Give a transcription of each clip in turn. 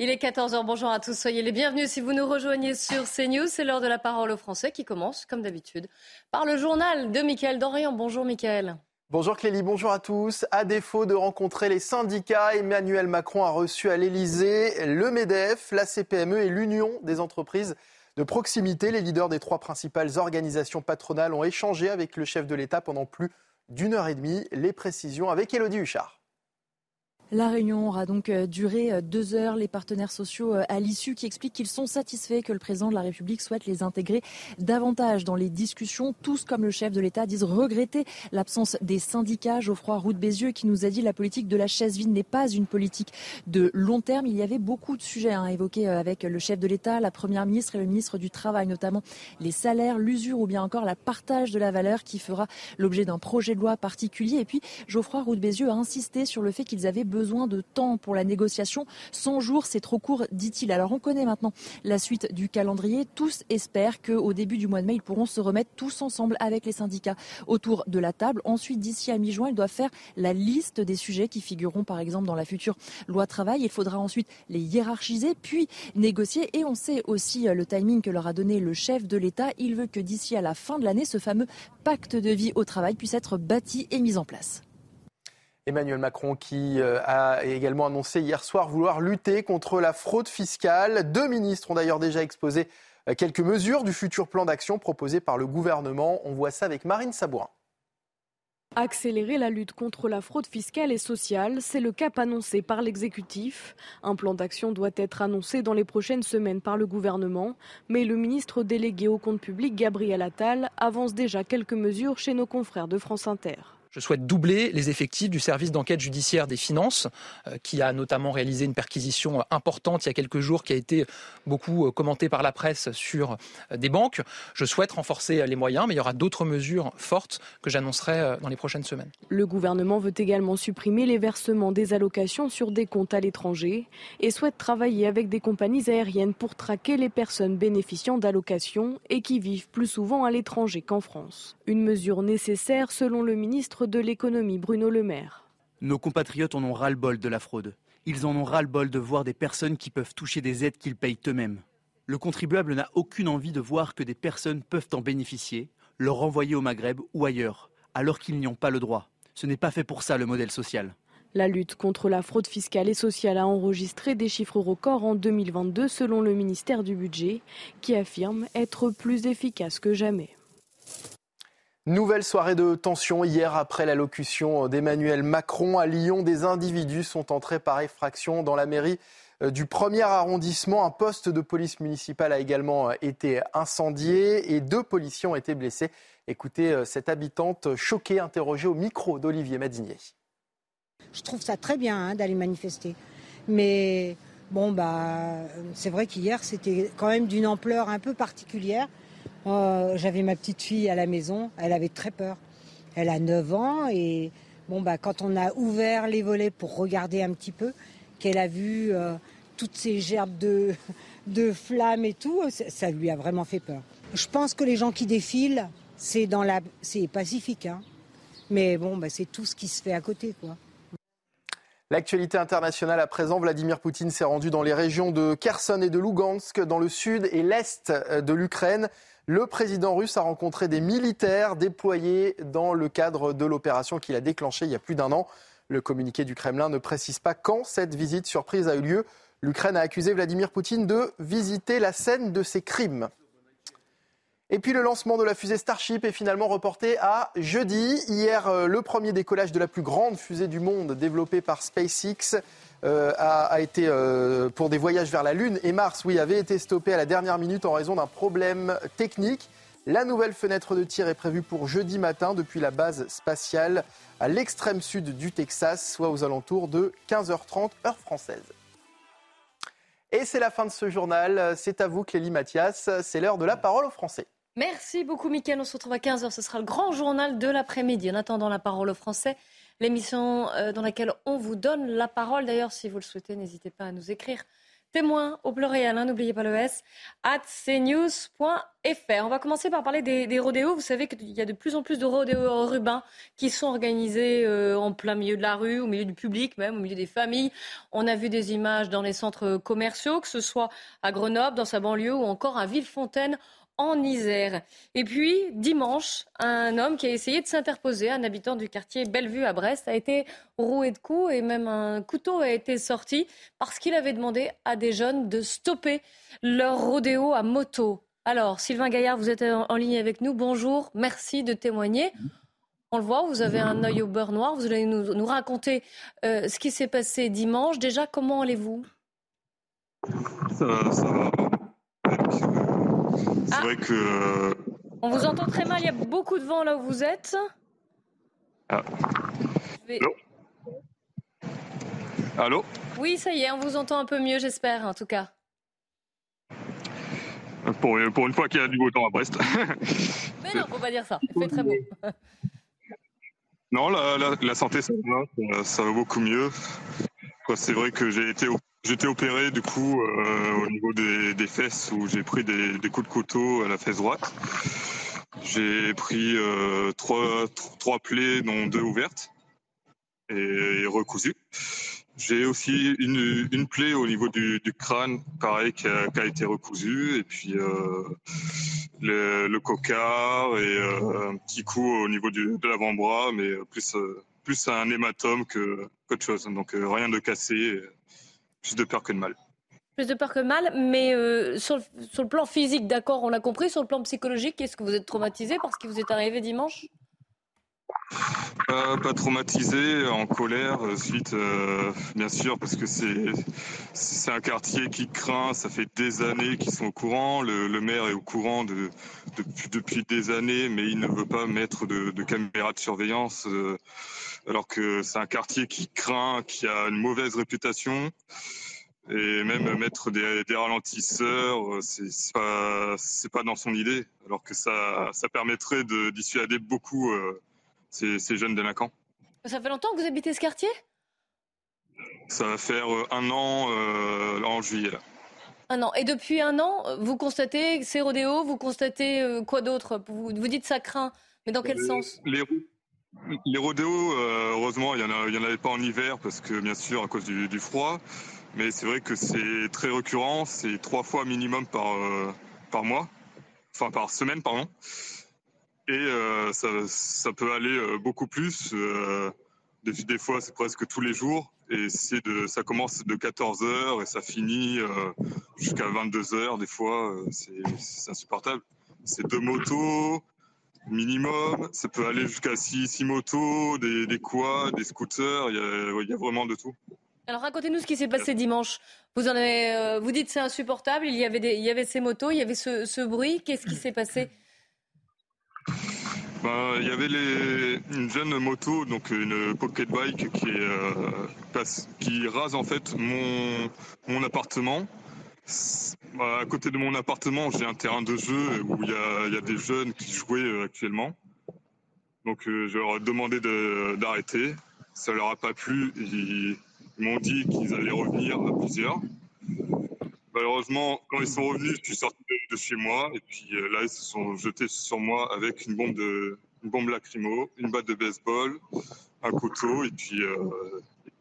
Il est 14h, bonjour à tous, soyez les bienvenus si vous nous rejoignez sur CNews. C'est l'heure de la parole aux Français qui commence, comme d'habitude, par le journal de Mickaël Dorian. Bonjour Mickaël. Bonjour Clélie, bonjour à tous. À défaut de rencontrer les syndicats, Emmanuel Macron a reçu à l'Elysée le MEDEF, la CPME et l'Union des entreprises de proximité. Les leaders des trois principales organisations patronales ont échangé avec le chef de l'État pendant plus d'une heure et demie. Les précisions avec Elodie Huchard. La réunion aura donc euh, duré euh, deux heures. Les partenaires sociaux euh, à l'issue qui expliquent qu'ils sont satisfaits que le président de la République souhaite les intégrer davantage dans les discussions. Tous, comme le chef de l'État, disent regretter l'absence des syndicats. Geoffroy Roux de Bézieux qui nous a dit la politique de la chaise vide n'est pas une politique de long terme. Il y avait beaucoup de sujets à évoquer avec le chef de l'État, la première ministre et le ministre du Travail, notamment les salaires, l'usure ou bien encore la partage de la valeur qui fera l'objet d'un projet de loi particulier. Et puis Geoffroy a insisté sur le fait qu'ils avaient besoin de temps pour la négociation. 100 jours, c'est trop court, dit-il. Alors on connaît maintenant la suite du calendrier. Tous espèrent qu'au début du mois de mai, ils pourront se remettre tous ensemble avec les syndicats autour de la table. Ensuite, d'ici à mi-juin, ils doivent faire la liste des sujets qui figureront par exemple dans la future loi travail. Il faudra ensuite les hiérarchiser, puis négocier. Et on sait aussi euh, le timing que leur a donné le chef de l'État. Il veut que d'ici à la fin de l'année, ce fameux pacte de vie au travail puisse être bâti et mis en place. Emmanuel Macron qui euh, a également annoncé hier soir vouloir lutter contre la fraude fiscale. Deux ministres ont d'ailleurs déjà exposé euh, quelques mesures du futur plan d'action proposé par le gouvernement. On voit ça avec Marine Sabourin. Accélérer la lutte contre la fraude fiscale et sociale, c'est le cap annoncé par l'exécutif. Un plan d'action doit être annoncé dans les prochaines semaines par le gouvernement, mais le ministre délégué au compte public, Gabriel Attal, avance déjà quelques mesures chez nos confrères de France Inter. Je souhaite doubler les effectifs du service d'enquête judiciaire des finances, euh, qui a notamment réalisé une perquisition importante il y a quelques jours, qui a été beaucoup euh, commentée par la presse sur euh, des banques. Je souhaite renforcer les moyens, mais il y aura d'autres mesures fortes que j'annoncerai dans les prochaines semaines. Le gouvernement veut également supprimer les versements des allocations sur des comptes à l'étranger et souhaite travailler avec des compagnies aériennes pour traquer les personnes bénéficiant d'allocations et qui vivent plus souvent à l'étranger qu'en France. Une mesure nécessaire selon le ministre de l'économie Bruno Le Maire. Nos compatriotes en ont ras-le-bol de la fraude. Ils en ont ras-le-bol de voir des personnes qui peuvent toucher des aides qu'ils payent eux-mêmes. Le contribuable n'a aucune envie de voir que des personnes peuvent en bénéficier, leur renvoyer au Maghreb ou ailleurs, alors qu'ils n'y ont pas le droit. Ce n'est pas fait pour ça le modèle social. La lutte contre la fraude fiscale et sociale a enregistré des chiffres records en 2022 selon le ministère du Budget, qui affirme être plus efficace que jamais. Nouvelle soirée de tension hier après l'allocution d'Emmanuel Macron. À Lyon, des individus sont entrés par effraction dans la mairie euh, du premier arrondissement. Un poste de police municipale a également euh, été incendié et deux policiers ont été blessés. Écoutez euh, cette habitante choquée, interrogée au micro d'Olivier Madinier. Je trouve ça très bien hein, d'aller manifester. Mais bon, bah, c'est vrai qu'hier, c'était quand même d'une ampleur un peu particulière. Oh, j'avais ma petite fille à la maison, elle avait très peur. Elle a 9 ans et bon bah quand on a ouvert les volets pour regarder un petit peu, qu'elle a vu euh, toutes ces gerbes de, de flammes et tout, ça, lui a vraiment fait peur. Je pense que les gens qui défilent, c'est dans la, c'est pacifique, hein. mais bon bah, c'est tout ce qui se fait à côté quoi. L'actualité internationale à présent, Vladimir Poutine s'est rendu dans les régions de Kherson et de Lugansk, dans le sud et l'est de l'Ukraine. Le président russe a rencontré des militaires déployés dans le cadre de l'opération qu'il a déclenchée il y a plus d'un an. Le communiqué du Kremlin ne précise pas quand cette visite surprise a eu lieu. L'Ukraine a accusé Vladimir Poutine de visiter la scène de ses crimes. Et puis le lancement de la fusée Starship est finalement reporté à jeudi. Hier, euh, le premier décollage de la plus grande fusée du monde développée par SpaceX. Euh, a, été euh, pour des voyages vers la Lune et Mars, oui, avait été stoppé à la dernière minute en raison d'un problème technique. La nouvelle fenêtre de tir est prévue pour jeudi matin depuis la base spatiale à l'extrême sud du Texas, soit aux alentours de 15h30 heure française. Et c'est la fin de ce journal. C'est à vous, Clélie Mathias. C'est l'heure de la parole aux Français. Merci beaucoup, Mickaël. On se retrouve à 15h. Ce sera le grand journal de l'après-midi. En attendant la parole aux Français, l'émission euh, dans laquelle on vous donne la parole. D'ailleurs, si vous le souhaitez, n'hésitez pas à nous écrire témoin au pluriel, hein, n'oubliez pas le S, at cnews.fr. On va commencer par parler des, rodéos. Vous savez qu'il y a de plus en plus de rodéos urbains qui sont organisés euh, en plein milieu de la rue, au milieu du public, même au milieu des familles. On a vu des images dans les centres commerciaux, que ce soit à Grenoble, dans sa banlieue, ou encore à Villefontaine en Isère. Et puis, dimanche, un homme qui a essayé de s'interposer, un habitant du quartier Bellevue à Brest, a été roué de coups et même un couteau a été sorti parce qu'il avait demandé à des jeunes de stopper leur rodéo à moto. Alors, Sylvain Gaillard, vous êtes en ligne avec nous. Bonjour, merci de témoigner. On le voit, vous avez un œil au beurre noir. Vous allez nous, raconter euh, ce qui s'est passé dimanche. Déjà, comment allez-vous? Ça va. C'est ah. vrai que. Euh, on vous entend très mal, il y a beaucoup de vent là où vous êtes. Ah. Allô Allô Oui, ça y est, on vous entend un peu mieux, j'espère, en tout cas. Pour, pour une fois qu'il y a du beau temps à Brest. Mais non, faut pas dire ça, il fait très beau. non, la, la, santé, ça va, ça va beaucoup mieux. C'est vrai que j'ai été au J'étais opéré du coup euh, au niveau des, fesses où j'ai pris des, coups de couteau à la fesse droite. J'ai pris euh, trois, trois plaies, dont deux ouvertes et, recousues. J'ai aussi une, une, plaie au niveau du, crâne, pareil, qui a, été recousue. Et puis euh, le, le, et un petit coup au niveau de l'avant-bras, mais plus, plus un hématome qu'autre chose. Donc rien de cassé. Plus de peur que de mal. Plus de peur que de mal, mais euh, sur, le, plan physique, d'accord, on l'a compris. Sur le plan psychologique, est-ce que vous êtes traumatisé parce que vous êtes arrivé dimanche? Pas traumatisé, en colère, euh, suite, euh, bien sûr, parce que c'est un quartier qui craint, ça fait des années qu'ils sont au courant, le, maire est au courant de, depuis des années, mais il ne veut pas mettre de, de caméras de surveillance alors que c'est un quartier qui craint, qui a une mauvaise réputation. Et même mettre des, ralentisseurs, euh, c'est pas, pas dans son idée, alors que ça, ça permettrait de dissuader beaucoup euh, ces, jeunes délinquants. Ça fait longtemps que vous habitez ce quartier? Ça va faire euh, un an en juillet. Là. Un an. Et depuis un an, vous constatez ces rodéos, vous constatez quoi d'autre? Vous, vous dites ça craint, mais dans quel sens? les, les rodéos, euh, heureusement, il n'y en, avait pas en hiver parce que, bien sûr, à cause du, froid. Mais c'est vrai que c'est très récurrent, c'est trois fois minimum par, euh, par mois, enfin par semaine, pardon. Et euh, ça, peut aller beaucoup plus. Des, fois, c'est presque tous les jours. Et c'est ça commence de 14h et ça finit jusqu'à 22h. Des fois, c'est insupportable. C'est deux motos, minimum. Ça peut aller jusqu'à 6 motos, des, des quads, des scooters. Il y, a, vraiment de tout. Alors racontez-nous ce qui s'est passé dimanche. Vous en avez, euh, vous dites c'est insupportable. Il y avait des, il y avait ces motos, il y avait ce, bruit. Qu'est-ce qui s'est passé? Ben, il y avait les, une jeune moto, donc une pocket bike qui, est, euh, qui rase en fait mon, mon appartement. Bah, à côté de mon appartement, j'ai un terrain de jeu où il y a, des jeunes qui jouaient euh, actuellement. Donc euh, je leur ai demandé d'arrêter. Ça leur a pas plu. Ils, m'ont dit qu'ils allaient revenir à plusieurs. Malheureusement, quand ils sont revenus, je suis sorti de, chez moi et puis euh, là ils se sont jetés sur moi avec une bombe de une bombe lacrymo, une batte de baseball, un couteau et puis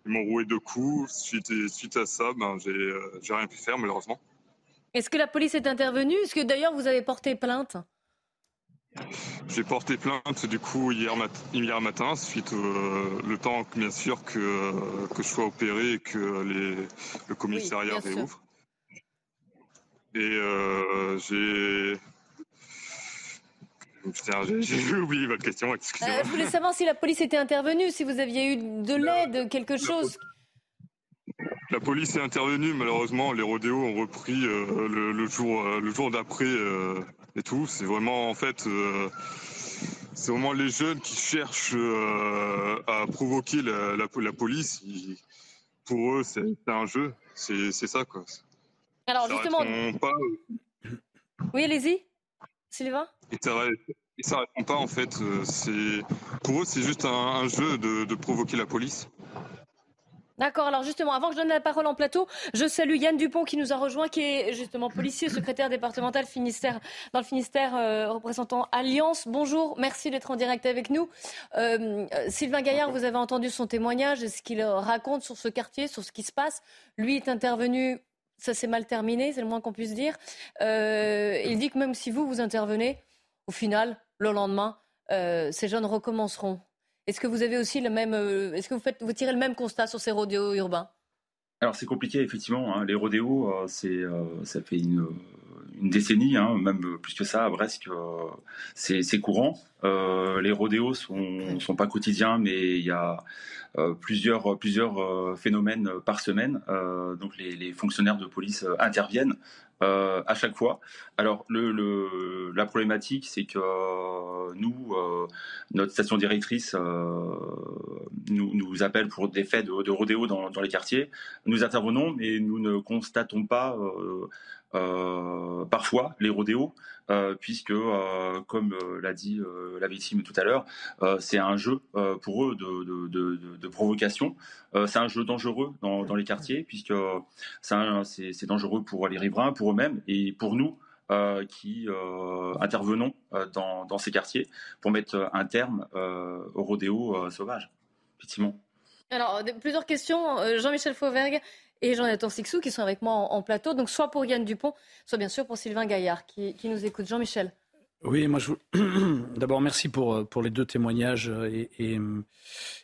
ils m'ont roué deux coups. Suite, suite à ça, ben, euh, j'ai rien pu faire, malheureusement. Est-ce que la police est intervenue? Est-ce que d'ailleurs vous avez porté plainte? J'ai porté plainte du coup hier, hier matin, suite au le temps bien sûr que, que je sois opéré et que les, le commissariat réouvre. Et euh, j'ai j'ai oublié votre question, excusez-moi. Euh, je voulais savoir si la police était intervenue, si vous aviez eu de l'aide, quelque chose. La police est intervenue, malheureusement, les rodéos ont repris euh, le, jour, euh, le jour d'après et tout. C'est vraiment, en fait, c'est vraiment les jeunes qui cherchent à provoquer la, la, police. pour eux, c'est un jeu. C'est ça, quoi. Alors, justement. Oui, allez-y, Sylvain et ça, répond pas en fait. Euh, pour eux c'est juste un, jeu de, provoquer la police. D'accord, alors justement, avant que je donne la parole en plateau, je salue Yann Dupont qui nous a rejoint, qui est justement policier, secrétaire départemental Finistère, dans le Finistère, euh, représentant Alliance. Bonjour, merci d'être en direct avec nous. Euh, Sylvain Gaillard, vous avez entendu son témoignage et ce qu'il raconte sur ce quartier, sur ce qui se passe. Lui est intervenu, ça s'est mal terminé, c'est le moins qu'on puisse dire. Il dit que même si vous, vous intervenez, au final, le lendemain, ces jeunes recommenceront. Est-ce que vous avez aussi le même, euh, est-ce que vous faites, vous tirez le même constat sur ces rodéos urbains? Alors c'est compliqué effectivement. Hein. Les rodéos, euh, c'est, euh, ça fait une, une décennie, hein, même plus que ça à Brest, c'est, c'est courant. les rodéos sont, sont pas quotidiens, mais il y a plusieurs, plusieurs phénomènes par semaine. donc les, les, fonctionnaires de police interviennent euh, à chaque fois. Alors le, la problématique, c'est que euh, nous, euh, notre station directrice nous, nous, appelle pour des faits de, de rodéo dans, dans, les quartiers. Nous intervenons, mais nous ne constatons pas euh, parfois les rodéos, euh, puisque, euh, comme l'a dit la victime tout à l'heure, c'est un jeu pour eux de, provocation. c'est un jeu dangereux dans, les quartiers, puisque c'est dangereux pour les riverains, pour eux-mêmes et pour nous. Qui intervenons dans, dans, ces quartiers pour mettre un terme au rodéo sauvage, effectivement. Alors, plusieurs questions. Jean-Michel Fauvergue, et Jonathan Sixou qui sont avec moi en, plateau. Donc soit pour Yann Dupont, soit bien sûr pour Sylvain Gaillard qui, nous écoute. Jean-Michel. Oui, moi je d'abord merci pour, pour les deux témoignages et,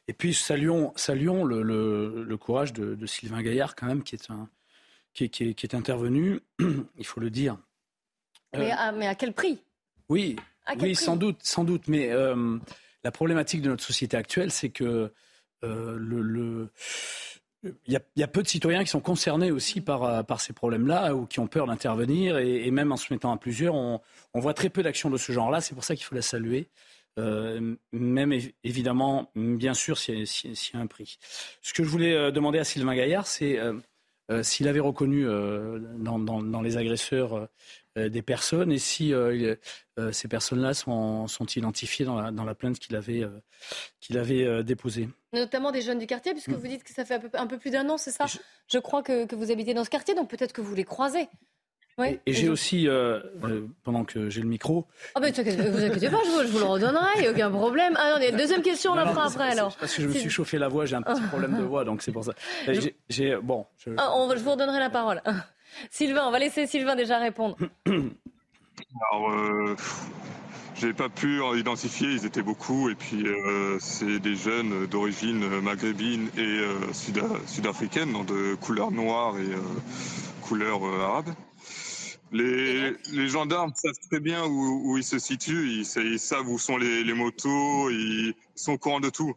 et, puis saluons, saluons le, le, courage de, Sylvain Gaillard quand même qui est, un, qui, qui, est, intervenu, il faut le dire. Mais, à, mais à quel prix? Oui, oui sans doute, sans doute. Mais euh, la problématique de notre société actuelle, c'est que euh, le il y, a, peu de citoyens qui sont concernés aussi par, euh, ces problèmes-là ou qui ont peur d'intervenir. Et, même en se mettant à plusieurs, on, voit très peu d'actions de ce genre-là. C'est pour ça qu'il faut la saluer. Euh, même évidemment, bien sûr, s'il y, a un prix. Ce que je voulais euh, demander à Sylvain Gaillard, c'est s'il avait reconnu dans, les agresseurs des personnes et si ces personnes-là sont, sont, identifiées dans la, dans la plainte qu'il avait, qu'il avait déposée. Notamment des jeunes du quartier, puisque mm. vous dites que ça fait un peu, plus d'un an, c'est ça je... crois que, vous habitez dans ce quartier, donc peut-être que vous les croisez. et, j'ai aussi, euh, euh, pendant que j'ai le micro. Ah ben, vous inquiétez pas, je vous, le redonnerai, aucun problème. Ah non, deuxième question, on la fera après alors. Parce que je me suis chauffé la voix, j'ai un petit problème de voix, donc c'est pour ça. J'ai, bon. Je... Ah, on, je vous redonnerai la parole. Sylvain, on va laisser Sylvain déjà répondre. Alors, euh, j'ai pas pu identifier, ils étaient beaucoup, et puis euh, c'est des jeunes d'origine maghrébine et euh, sud-africaine, de couleur noire et euh, couleur arabe. Les, gendarmes savent très bien où, ils se situent, ils, savent où sont les, motos, ils sont au courant de tout.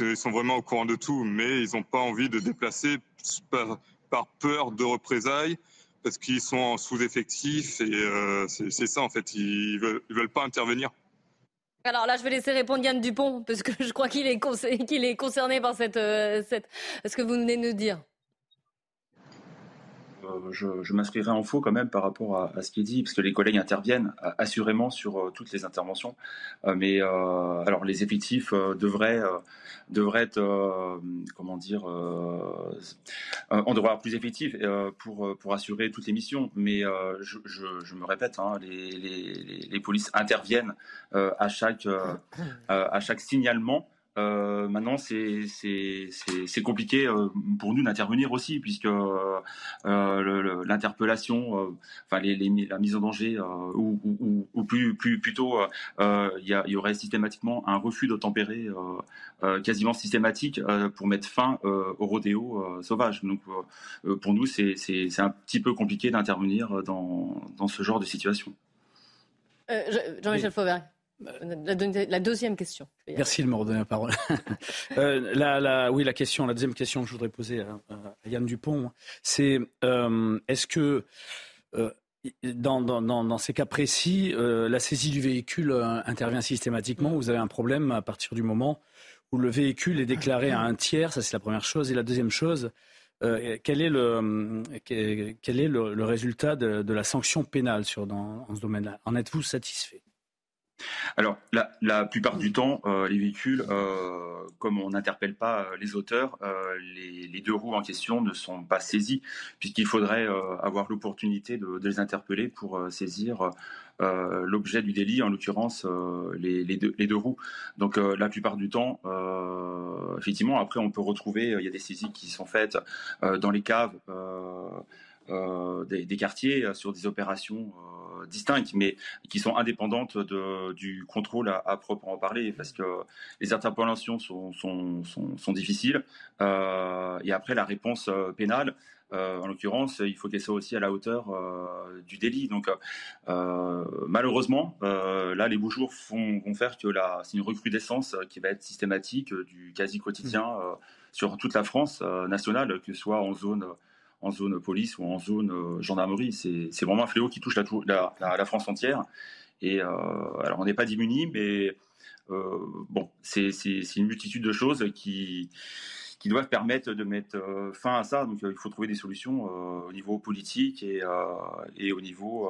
Ils sont vraiment au courant de tout, mais ils n'ont pas envie de déplacer par peur de représailles parce qu'ils sont en sous-effectif et euh, c'est ça en fait, ils veulent, veulent pas intervenir. Alors là, je vais laisser répondre Yann Dupont, parce que je crois qu'il est, concerné par cette, euh, cette, ce que vous venez de nous dire. Euh, je, m'inscrirai en faux quand même par rapport à, ce qui est dit, parce que les collègues interviennent assurément sur euh, toutes les interventions. mais alors les effectifs devraient devraient être comment dire on devrait avoir plus d'effectifs pour pour assurer toutes les missions. Mais je, me répète, hein, les, les, les, polices interviennent à chaque à chaque signalement. Euh, maintenant, c'est compliqué euh, pour nous d'intervenir aussi, puisque euh, l'interpellation, euh, enfin les, les, la mise en danger, ou, ou, ou, plus, plus plutôt, il y, y, aurait systématiquement un refus d'obtempérer quasiment systématique pour mettre fin au rodéo sauvage. Donc, pour nous, c'est un petit peu compliqué d'intervenir dans, dans ce genre de situation. Jean-Michel Fauvert. La, deuxième question. Merci de me redonner la parole. euh, oui, la deuxième question que je voudrais poser à, Yann Dupont, c'est euh, est-ce que euh, dans, ces cas précis, euh, la saisie du véhicule intervient systématiquement Vous avez un problème à partir du moment où le véhicule est déclaré à un tiers, ça c'est la première chose. Et la deuxième chose, quel est le, quel est le, résultat de, la sanction pénale sur, dans, ce domaine-là? En êtes-vous satisfait? Alors, la, plupart du temps, euh, les véhicules, euh, comme on n'interpelle pas euh, les auteurs, les, deux roues en question ne sont pas saisies, puisqu'il faudrait avoir l'opportunité de, les interpeller pour saisir l'objet du délit, en l'occurrence les, deux, les, deux, roues. Donc, la plupart du temps, effectivement, après, on peut retrouver, il y a des saisies qui sont faites dans les caves. des, quartiers sur des opérations distinctes, mais qui sont indépendantes de, du contrôle à, proprement parler, parce que les interpellations sont, sont, sont, difficiles. Euh, et après, la réponse euh, pénale, euh, en l'occurrence, il faut qu'elle soit aussi à la hauteur du délit. Donc, malheureusement, là, les beaux jours font, vont faire que c'est une recrudescence qui va être systématique du quasi quotidien mmh. sur toute la France nationale, que ce soit en zone en zone police ou en zone euh, gendarmerie. C'est vraiment un fléau qui touche la, France entière. Et euh, alors, on n'est pas démunis, mais euh, bon, c'est une multitude de choses qui, qui doivent permettre de mettre fin à ça. Donc, il faut trouver des solutions au niveau politique et, et au, niveau,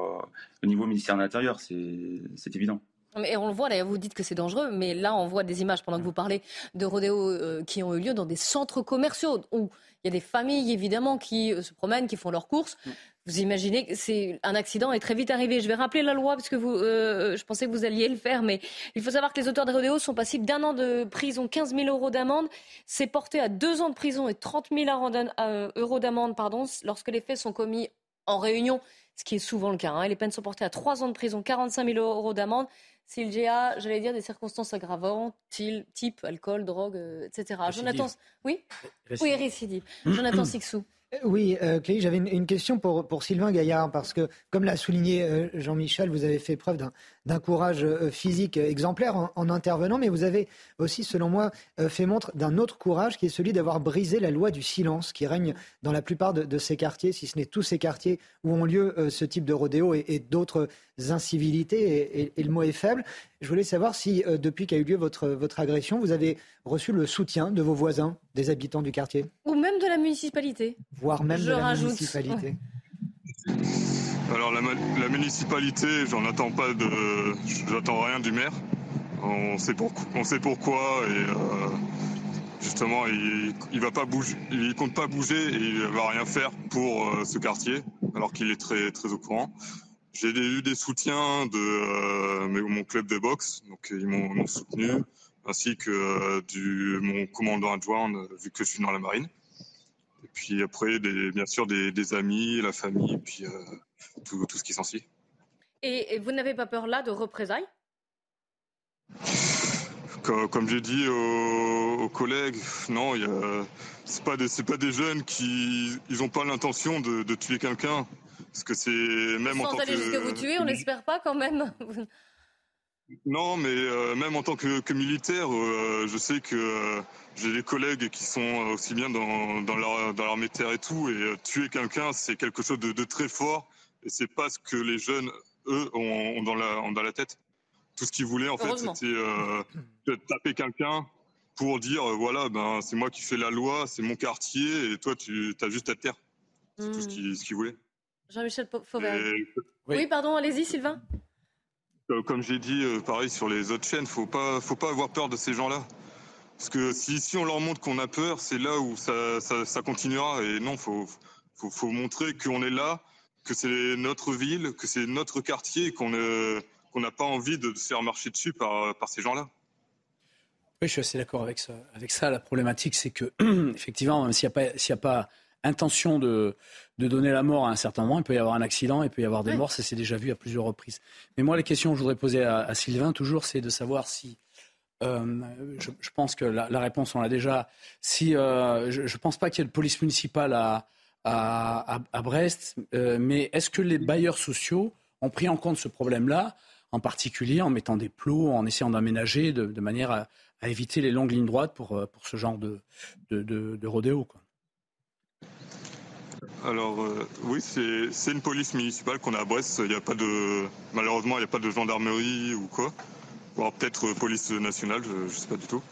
au niveau ministère de l'Intérieur. C'est évident. Et on le voit, d'ailleurs, vous dites que c'est dangereux, mais là, on voit des images pendant que vous parlez de rodéos qui ont eu lieu dans des centres commerciaux où il y a des familles, évidemment, qui euh, se promènent, qui font leurs courses. Mm. Vous imaginez que c'est un accident est très vite arrivé. Je vais rappeler la loi parce que vous, euh, je pensais que vous alliez le faire, mais il faut savoir que les auteurs de rodéos sont passibles d'un an de prison, 15 000 euros d'amende. C'est porté à deux ans de prison et 30 000 euh, euros d'amende, pardon, lorsque les faits sont commis en réunion, ce qui est souvent le cas. Hein. Les peines sont portées à trois ans de prison, 45 000 euros d'amende s'il y a, j'allais dire, des circonstances aggravantes, type alcool, drogue, euh, etc. Jonathan, oui, oui, récidive. Jonathan Sixou. Euh, oui, euh, j'avais une, question pour, Sylvain Gaillard, parce que, comme l'a souligné euh, Jean-Michel, vous avez fait preuve d'un courage physique exemplaire en, intervenant, mais vous avez aussi, selon moi, fait montre d'un autre courage qui est celui d'avoir brisé la loi du silence qui règne dans la plupart de, ces quartiers, si ce n'est tous ces quartiers où ont lieu ce type de rodéo et, d'autres incivilités, et, le mot est faible. Je voulais savoir si, depuis qu'a eu lieu votre agression, vous avez reçu le soutien de vos voisins, des habitants du quartier. Ou même de la municipalité. Voire même de la municipalité. Alors la, municipalité, j'en attends pas de, j'attends rien du maire. On sait, on sait pourquoi et euh, justement il, il va pas bouger, il compte pas bouger et il va rien faire pour euh, ce quartier alors qu'il est très très au courant. J'ai eu des soutiens de euh, mon club de boxe, donc ils m'ont soutenu ainsi que euh, du, mon commandant adjoint, euh, vu que je suis dans la marine. Et puis après, bien sûr, des, amis, la famille, puis euh, tout, tout, ce qui s'ensuit. Et, vous n'avez pas peur là de représailles? Comme, j'ai dit aux, collègues, non, ce pas des, pas des jeunes qui, ils n'ont pas l'intention de, tuer quelqu'un, parce que c'est même Sans en tant aller jusqu'à vous tuer, on n'espère pas quand même. Non, mais euh, même en tant que, militaire, euh, je sais que euh, j'ai des collègues qui sont aussi bien dans, dans l'armée terre et tout, et tuer quelqu'un, c'est quelque chose de, très fort, et c'est pas ce que les jeunes, eux, ont, dans, la, dans la tête. Tout ce qu'ils voulaient, en fait, c'était taper quelqu'un pour dire, voilà, ben, c'est moi qui fais la loi, c'est mon quartier, et toi, tu as juste à terre. C'est tout ce hmm. qu'ils voulaient. Jean-Michel Fauvert. oui, pardon, allez-y, Sylvain. Euh, comme j'ai dit, euh, pareil sur les autres chaînes, faut pas, faut pas avoir peur de ces gens-là. Parce que si, si on leur montre qu'on a peur, c'est là où ça, continuera. Et non, faut, faut, montrer qu'on est là, que c'est notre ville, que c'est notre quartier, qu'on qu'on n'a pas envie de se faire marcher dessus par, ces gens-là. Oui, je suis assez d'accord avec ça. La problématique, c'est que, effectivement, s'il n'y a pas intention de, de donner la mort à un certain moment. Il peut y avoir un accident, il peut y avoir des morts, ça s'est déjà vu à plusieurs reprises. Mais moi, les questions que je voudrais poser à, Sylvain, toujours, c'est de savoir si. Euh, je, pense que la, réponse, on l'a déjà. Si, euh, je ne pense pas qu'il y ait de police municipale à, à, à Brest, euh, mais est-ce que les bailleurs sociaux ont pris en compte ce problème-là, en particulier en mettant des plots, en essayant d'aménager de, de, manière à, éviter les longues lignes droites pour, pour ce genre de, de, de rodéo quoi? Alors euh, oui, c'est une police municipale qu'on a à Brest. Il y a pas de malheureusement il n'y a pas de gendarmerie ou quoi. Ou peut-être police nationale, je, ne sais pas du tout.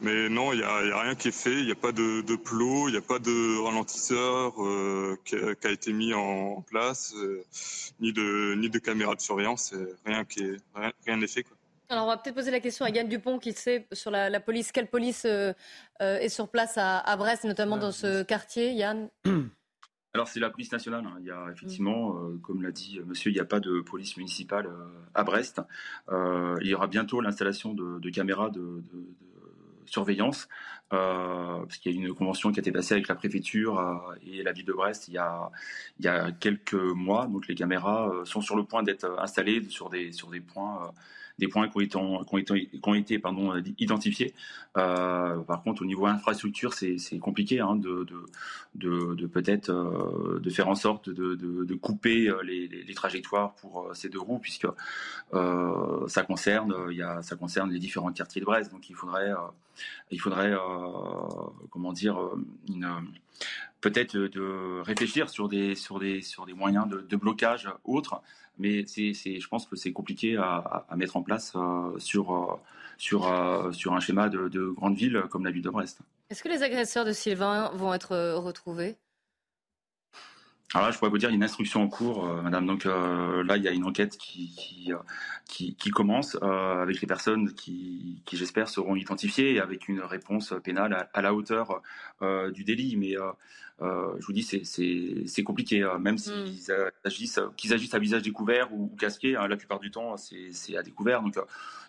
Mais non, il n'y a, rien qui est fait. Il n'y a pas de, de plot, il n'y a pas de ralentisseur euh, qui, a, été mis en, place, euh, ni de ni de caméra de surveillance. Rien qui est rien n'est fait. Quoi. Alors on va peut-être poser la question à Yann Dupont qui sait sur la, police, quelle police euh, euh, est sur place à, Brest, notamment dans ce quartier, Yann Alors c'est la police nationale. Hein. Il y a effectivement, mm. comme l'a dit monsieur, il n'y a pas de police municipale à Brest. il y aura bientôt l'installation de, caméras de surveillance, euh, parce qu'il y a une convention qui a été passée avec la préfecture euh, et la ville de Brest il y a, il y a quelques mois. Donc les caméras euh, sont sur le point d'être installées sur des, sur des points des points qui ont été, identifiés. Euh, par contre, au niveau infrastructure, c'est compliqué hein, de, peut-être euh, de faire en sorte de, couper euh, les, trajectoires pour ces deux roues, puisque ça concerne, les différents quartiers de Brest. Donc il faudrait, il faudrait, comment dire, peut-être de réfléchir sur des moyens de, de blocage autres mais c'est, je pense que c'est compliqué à, mettre en place euh, sur, euh, sur, euh, sur un schéma de, de, grande ville comme la ville de Brest. Est-ce que les agresseurs de Sylvain vont être retrouvés? Alors là, je pourrais vous dire, il y a une instruction en cours, madame. Donc là, il y a une enquête qui, qui, qui, commence avec les personnes qui, qui j'espère, seront identifiées et avec une réponse pénale à, la hauteur du délit. Mais je vous dis, c'est compliqué, hein. même s'ils mm. agissent, qu'ils agissent à visage découvert ou, casqué, hein, la plupart du temps, c'est à découvert. Donc, euh,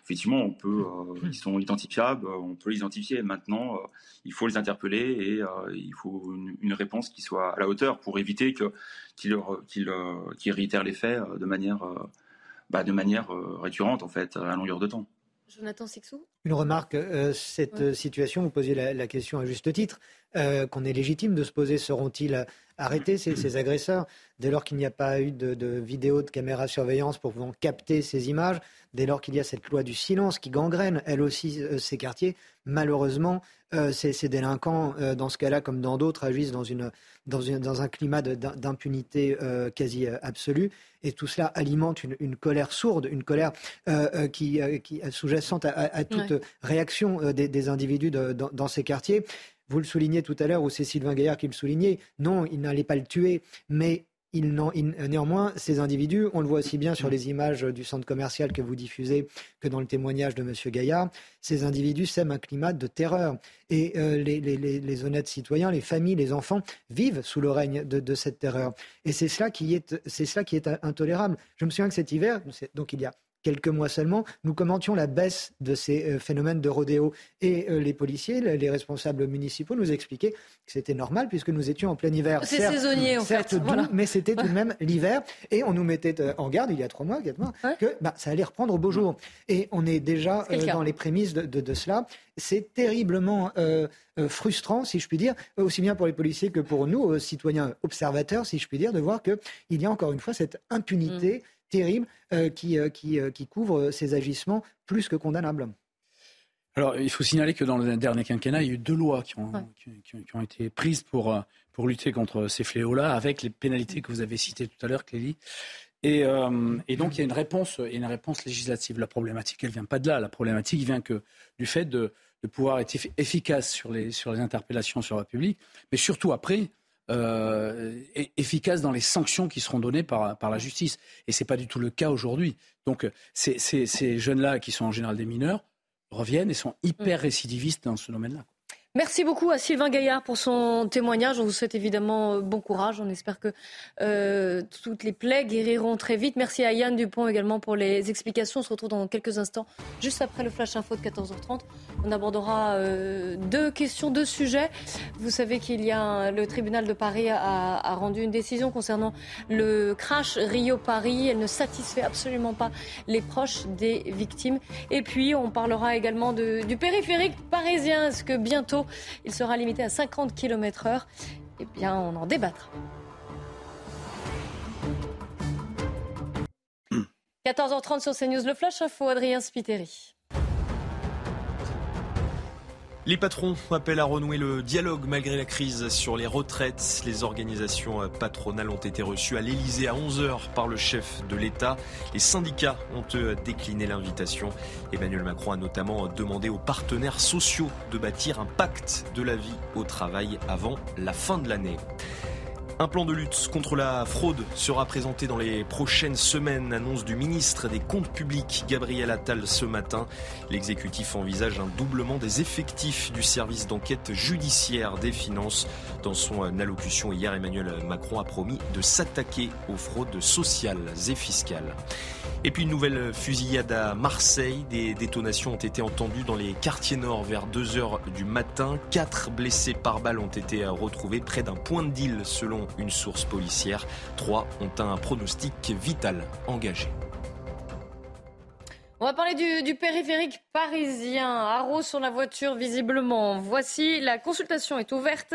effectivement, on peut, euh, ils sont identifiables, on peut les identifier. Maintenant, il faut les interpeller et il faut une, réponse qui soit à la hauteur pour éviter qu'ils réitèrent les faits de manière, bah, de manière récurrente, en fait, à longueur de temps. Jonathan Sixou? Une remarque, cette situation, vous posiez la, question à juste titre, euh, qu'on est légitime de se poser seront-ils arrêtés, ces, agresseurs, dès lors qu'il n'y a pas eu de, de vidéo de caméra surveillance pour pouvoir capter ces images, dès lors qu'il y a cette loi du silence qui gangrène, elle aussi, euh, ces quartiers, malheureusement, euh, ces, délinquants, dans ce cas-là comme dans d'autres, agissent dans, une, dans, une, dans un climat d'impunité quasi absolue. Et tout cela alimente une, colère sourde, une colère qui, qui sous-jacente à, toute réaction des, individus dans ces quartiers. Vous le soulignez tout à l'heure, ou c'est Sylvain Gaillard qui le soulignait, non, il n'allait pas le tuer, mais il, néanmoins, ces individus, on le voit aussi bien sur les images du centre commercial que vous diffusez que dans le témoignage de M. Gaillard, ces individus sèment un climat de terreur. Et euh, les, honnêtes citoyens, les familles, les enfants vivent sous le règne de, cette terreur. Et c'est cela, qui est, c'est cela qui est intolérable. Je me souviens que cet hiver, donc il y a quelques mois seulement, nous commentions la baisse de ces euh, phénomènes de rodéo. Et euh, les policiers, les responsables municipaux nous expliquaient que c'était normal puisque nous étions en plein hiver. C'est saisonnier en certes fait. Doux, mais c'était tout de même l'hiver. Et on nous mettait euh, en garde il y a trois mois, quatre mois, que bah, ça allait reprendre au beau jour. Et on est déjà dans les prémices de, cela. C'est terriblement frustrant, si je puis dire, aussi bien pour les policiers que pour nous, citoyens observateurs, si je puis dire, de voir qu'il y a encore une fois cette impunité. Mm terrible euh, qui, euh, qui, euh, qui couvre ces agissements plus que condamnables. Alors, il faut signaler que dans le dernier quinquennat, il y a eu deux lois qui ont, qui, ont été prises pour, pour lutter contre ces fléaux-là, avec les pénalités que vous avez citées tout à l'heure, Clélie. Et, et, donc, il y a une réponse, une réponse législative. La problématique, elle vient pas de là. La problématique vient que du fait de, de pouvoir être efficace sur les, sur les interpellations sur la publique, mais surtout après, euh, efficace dans les sanctions qui seront données par, par la justice. Et ce n'est pas du tout le cas aujourd'hui. Donc ces, ces, ces jeunes-là, qui sont en général des mineurs, reviennent et sont hyper récidivistes dans ce domaine-là. Merci beaucoup à Sylvain Gaillard pour son témoignage. On vous souhaite évidemment euh, bon courage. On espère que euh, toutes les plaies guériront très vite. Merci à Yann Dupont également pour les explications. On se retrouve dans quelques instants, juste après le Flash Info de 14h30. On abordera euh, deux questions, deux sujets. Vous savez qu'il y a le tribunal de Paris a, rendu une décision concernant le crash Rio-Paris. Elle ne satisfait absolument pas les proches des victimes. Et puis, on parlera également du périphérique parisien. Est-ce que bientôt il sera limité à 50 km/h. Eh bien, on en débattra. 14h30 sur CNews, le Flash Info, Adrien Spiteri. Les patrons appellent à renouer le dialogue malgré la crise sur les retraites. Les organisations patronales ont été reçues à l'Elysée à 11h par le chef de l'État. Les syndicats ont décliné l'invitation. Emmanuel Macron a notamment demandé aux partenaires sociaux de bâtir un pacte de la vie au travail avant la fin de l'année. Un plan de lutte contre la fraude sera présenté dans les prochaines semaines, annonce du ministre des Comptes publics Gabriel Attal ce matin. L'exécutif envisage un doublement des effectifs du service d'enquête judiciaire des finances. Dans son allocution hier, Emmanuel Macron a promis de s'attaquer aux fraudes sociales et fiscales. Et puis une nouvelle fusillade à Marseille. Des détonations ont été entendues dans les quartiers nord vers 2 heures du matin. Quatre blessés par balle ont été retrouvés près d'un point de deal selon une source policière. Trois ont un pronostic vital engagé. On va parler du, périphérique parisien. Haro sur la voiture, visiblement. Voici, la consultation est ouverte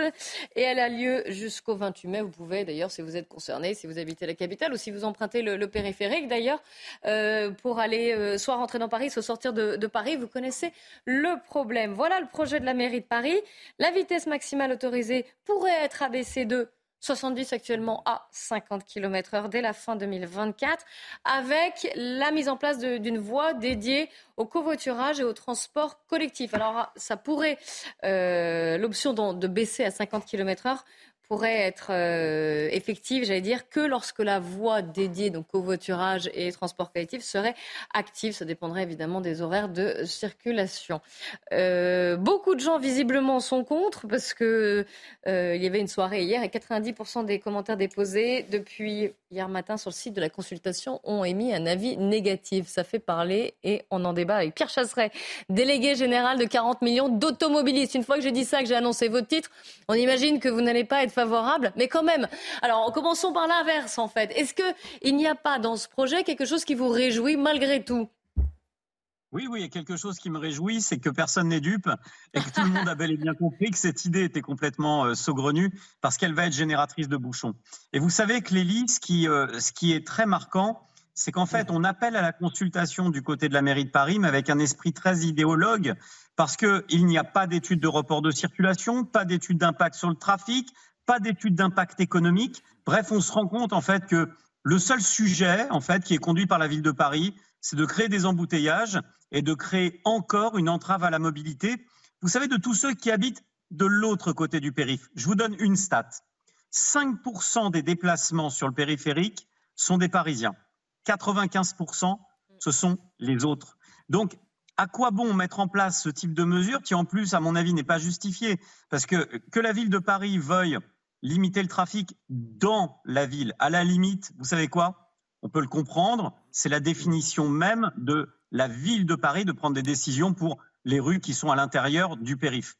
et elle a lieu jusqu'au 28 mai. Vous pouvez d'ailleurs, si vous êtes concerné, si vous habitez la capitale ou si vous empruntez le, périphérique d'ailleurs, euh, pour aller euh, soit rentrer dans Paris, soit sortir de, de Paris, vous connaissez le problème. Voilà le projet de la mairie de Paris. La vitesse maximale autorisée pourrait être abaissée de 70 actuellement à 50 km heure dès la fin 2024, avec la mise en place d'une voie dédiée au covoiturage et au transport collectif. Alors, ça pourrait, euh, l'option de baisser à 50 km heure pourrait être euh, effective, j'allais dire, que lorsque la voie dédiée donc au voiturage et transport collectif serait active. Ça dépendrait évidemment des horaires de circulation. Euh, beaucoup de gens visiblement sont contre parce que euh, il y avait une soirée hier et 90% des commentaires déposés depuis hier matin sur le site de la consultation ont émis un avis négatif. Ça fait parler et on en débat avec Pierre Chasseret, délégué général de 40 millions d'automobilistes. Une fois que j'ai dit ça, que j'ai annoncé votre titre, on imagine que vous n'allez pas être mais quand même. Alors, commençons par l'inverse, en fait. Est-ce qu'il n'y a pas dans ce projet quelque chose qui vous réjouit malgré tout? Oui, oui, il y a quelque chose qui me réjouit, c'est que personne n'est dupe et que tout le monde a bel et bien compris que cette idée était complètement euh, saugrenue parce qu'elle va être génératrice de bouchons. Et vous savez que Lélie, ce qui, euh, ce qui est très marquant, c'est qu'en fait, on appelle à la consultation du côté de la mairie de Paris, mais avec un esprit très idéologue, parce qu'il n'y a pas d'études de report de circulation, pas d'études d'impact sur le trafic, pas d'études d'impact économique. Bref, on se rend compte en fait que le seul sujet en fait qui est conduit par la ville de Paris, c'est de créer des embouteillages et de créer encore une entrave à la mobilité. Vous savez, de tous ceux qui habitent de l'autre côté du périph', je vous donne une stat. 5% des déplacements sur le périphérique sont des Parisiens. 95%, ce sont les autres. Donc, à quoi bon mettre en place ce type de mesure qui, en plus, à mon avis, n'est pas justifié? Parce que que la ville de Paris veuille limiter le trafic dans la ville, à la limite, vous savez quoi? On peut le comprendre, c'est la définition même de la ville de Paris de prendre des décisions pour les rues qui sont à l'intérieur du périph.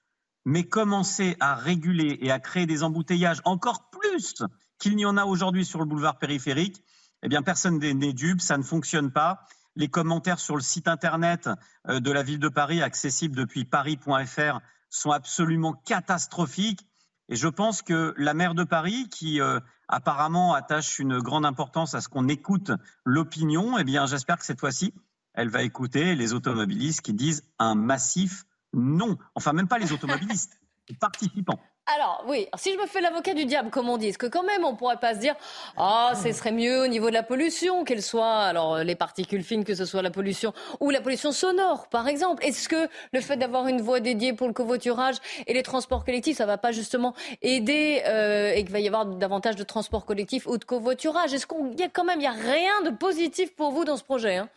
Mais commencer à réguler et à créer des embouteillages encore plus qu'il n'y en a aujourd'hui sur le boulevard périphérique, eh bien personne n'est dupe, ça ne fonctionne pas. Les commentaires sur le site internet euh, de la ville de Paris, accessible depuis paris.fr, sont absolument catastrophiques. Et je pense que la maire de Paris, qui euh, apparemment attache une grande importance à ce qu'on écoute l'opinion, eh bien j'espère que cette fois-ci, elle va écouter les automobilistes qui disent un massif non. Enfin, même pas les automobilistes, les participants. Alors oui, si je me fais l'avocat du diable, comme on dit, est-ce que quand même on pourrait pas se dire, ah, ce serait mieux au niveau de la pollution, qu'elle soit, alors les particules fines, que ce soit la pollution ou la pollution sonore, par exemple? Est-ce que le fait d'avoir une voie dédiée pour le covoiturage et les transports collectifs, ça va pas justement aider euh, et qu'il va y avoir davantage de transports collectifs ou de covoiturage? Est-ce qu'il y a quand même, rien de positif pour vous dans ce projet hein?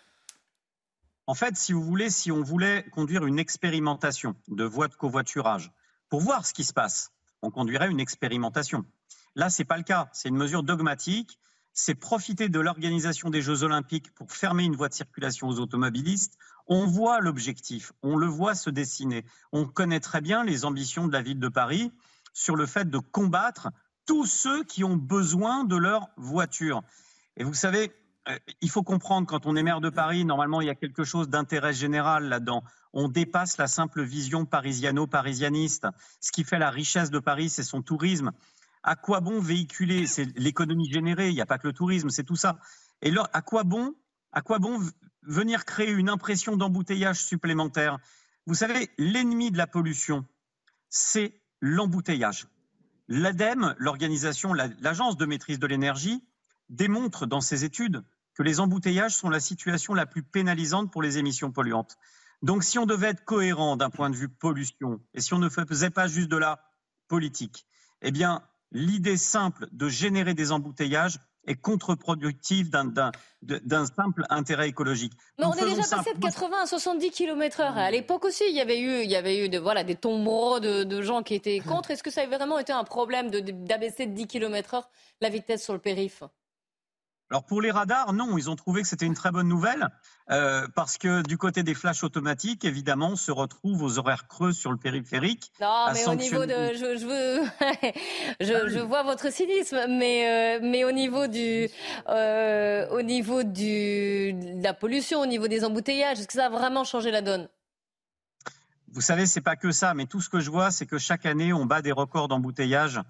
En fait, si vous voulez, si on voulait conduire une expérimentation de voies de covoiturage pour voir ce qui se passe, on conduirait une expérimentation. Là, ce n'est pas le cas. C'est une mesure dogmatique. C'est profiter de l'organisation des Jeux Olympiques pour fermer une voie de circulation aux automobilistes. On voit l'objectif, on le voit se dessiner. On connaît très bien les ambitions de la ville de Paris sur le fait de combattre tous ceux qui ont besoin de leur voiture. Et vous savez, il faut comprendre, quand on est maire de Paris, normalement, il y a quelque chose d'intérêt général là-dedans on dépasse la simple vision parisiano-parisianiste. Ce qui fait la richesse de Paris, c'est son tourisme. À quoi bon véhiculer? C'est l'économie générée, il n'y a pas que le tourisme, c'est tout ça. Et là, à quoi bon à quoi bon venir créer une impression d'embouteillage supplémentaire? Vous savez, l'ennemi de la pollution, c'est l'embouteillage. L'ADEME, l'organisation, l'agence de maîtrise de l'énergie, démontre dans ses études que les embouteillages sont la situation la plus pénalisante pour les émissions polluantes. Donc si on devait être cohérent d'un point de vue pollution, et si on ne faisait pas juste de la politique, eh bien, l'idée simple de générer des embouteillages est contre-productive d'un simple intérêt écologique. Mais on est déjà passé de 80 à 70 km/h. À l'époque aussi, il y avait eu, il y avait eu de, voilà, des tombereaux de, de gens qui étaient contre. Est-ce que ça avait vraiment été un problème d'abaisser de, de 10 km/h la vitesse sur le périph' alors pour les radars, non, ils ont trouvé que c'était une très bonne nouvelle euh, parce que du côté des flashs automatiques, évidemment, on se retrouve aux horaires creux sur le périphérique. Non, mais au niveau de, je, je, veux... je, je, vois votre cynisme, mais euh, mais au niveau du, euh, au niveau du, de la pollution, au niveau des embouteillages, est-ce que ça a vraiment changé la donne? Vous savez, c'est pas que ça, mais tout ce que je vois, c'est que chaque année, on bat des records d'embouteillage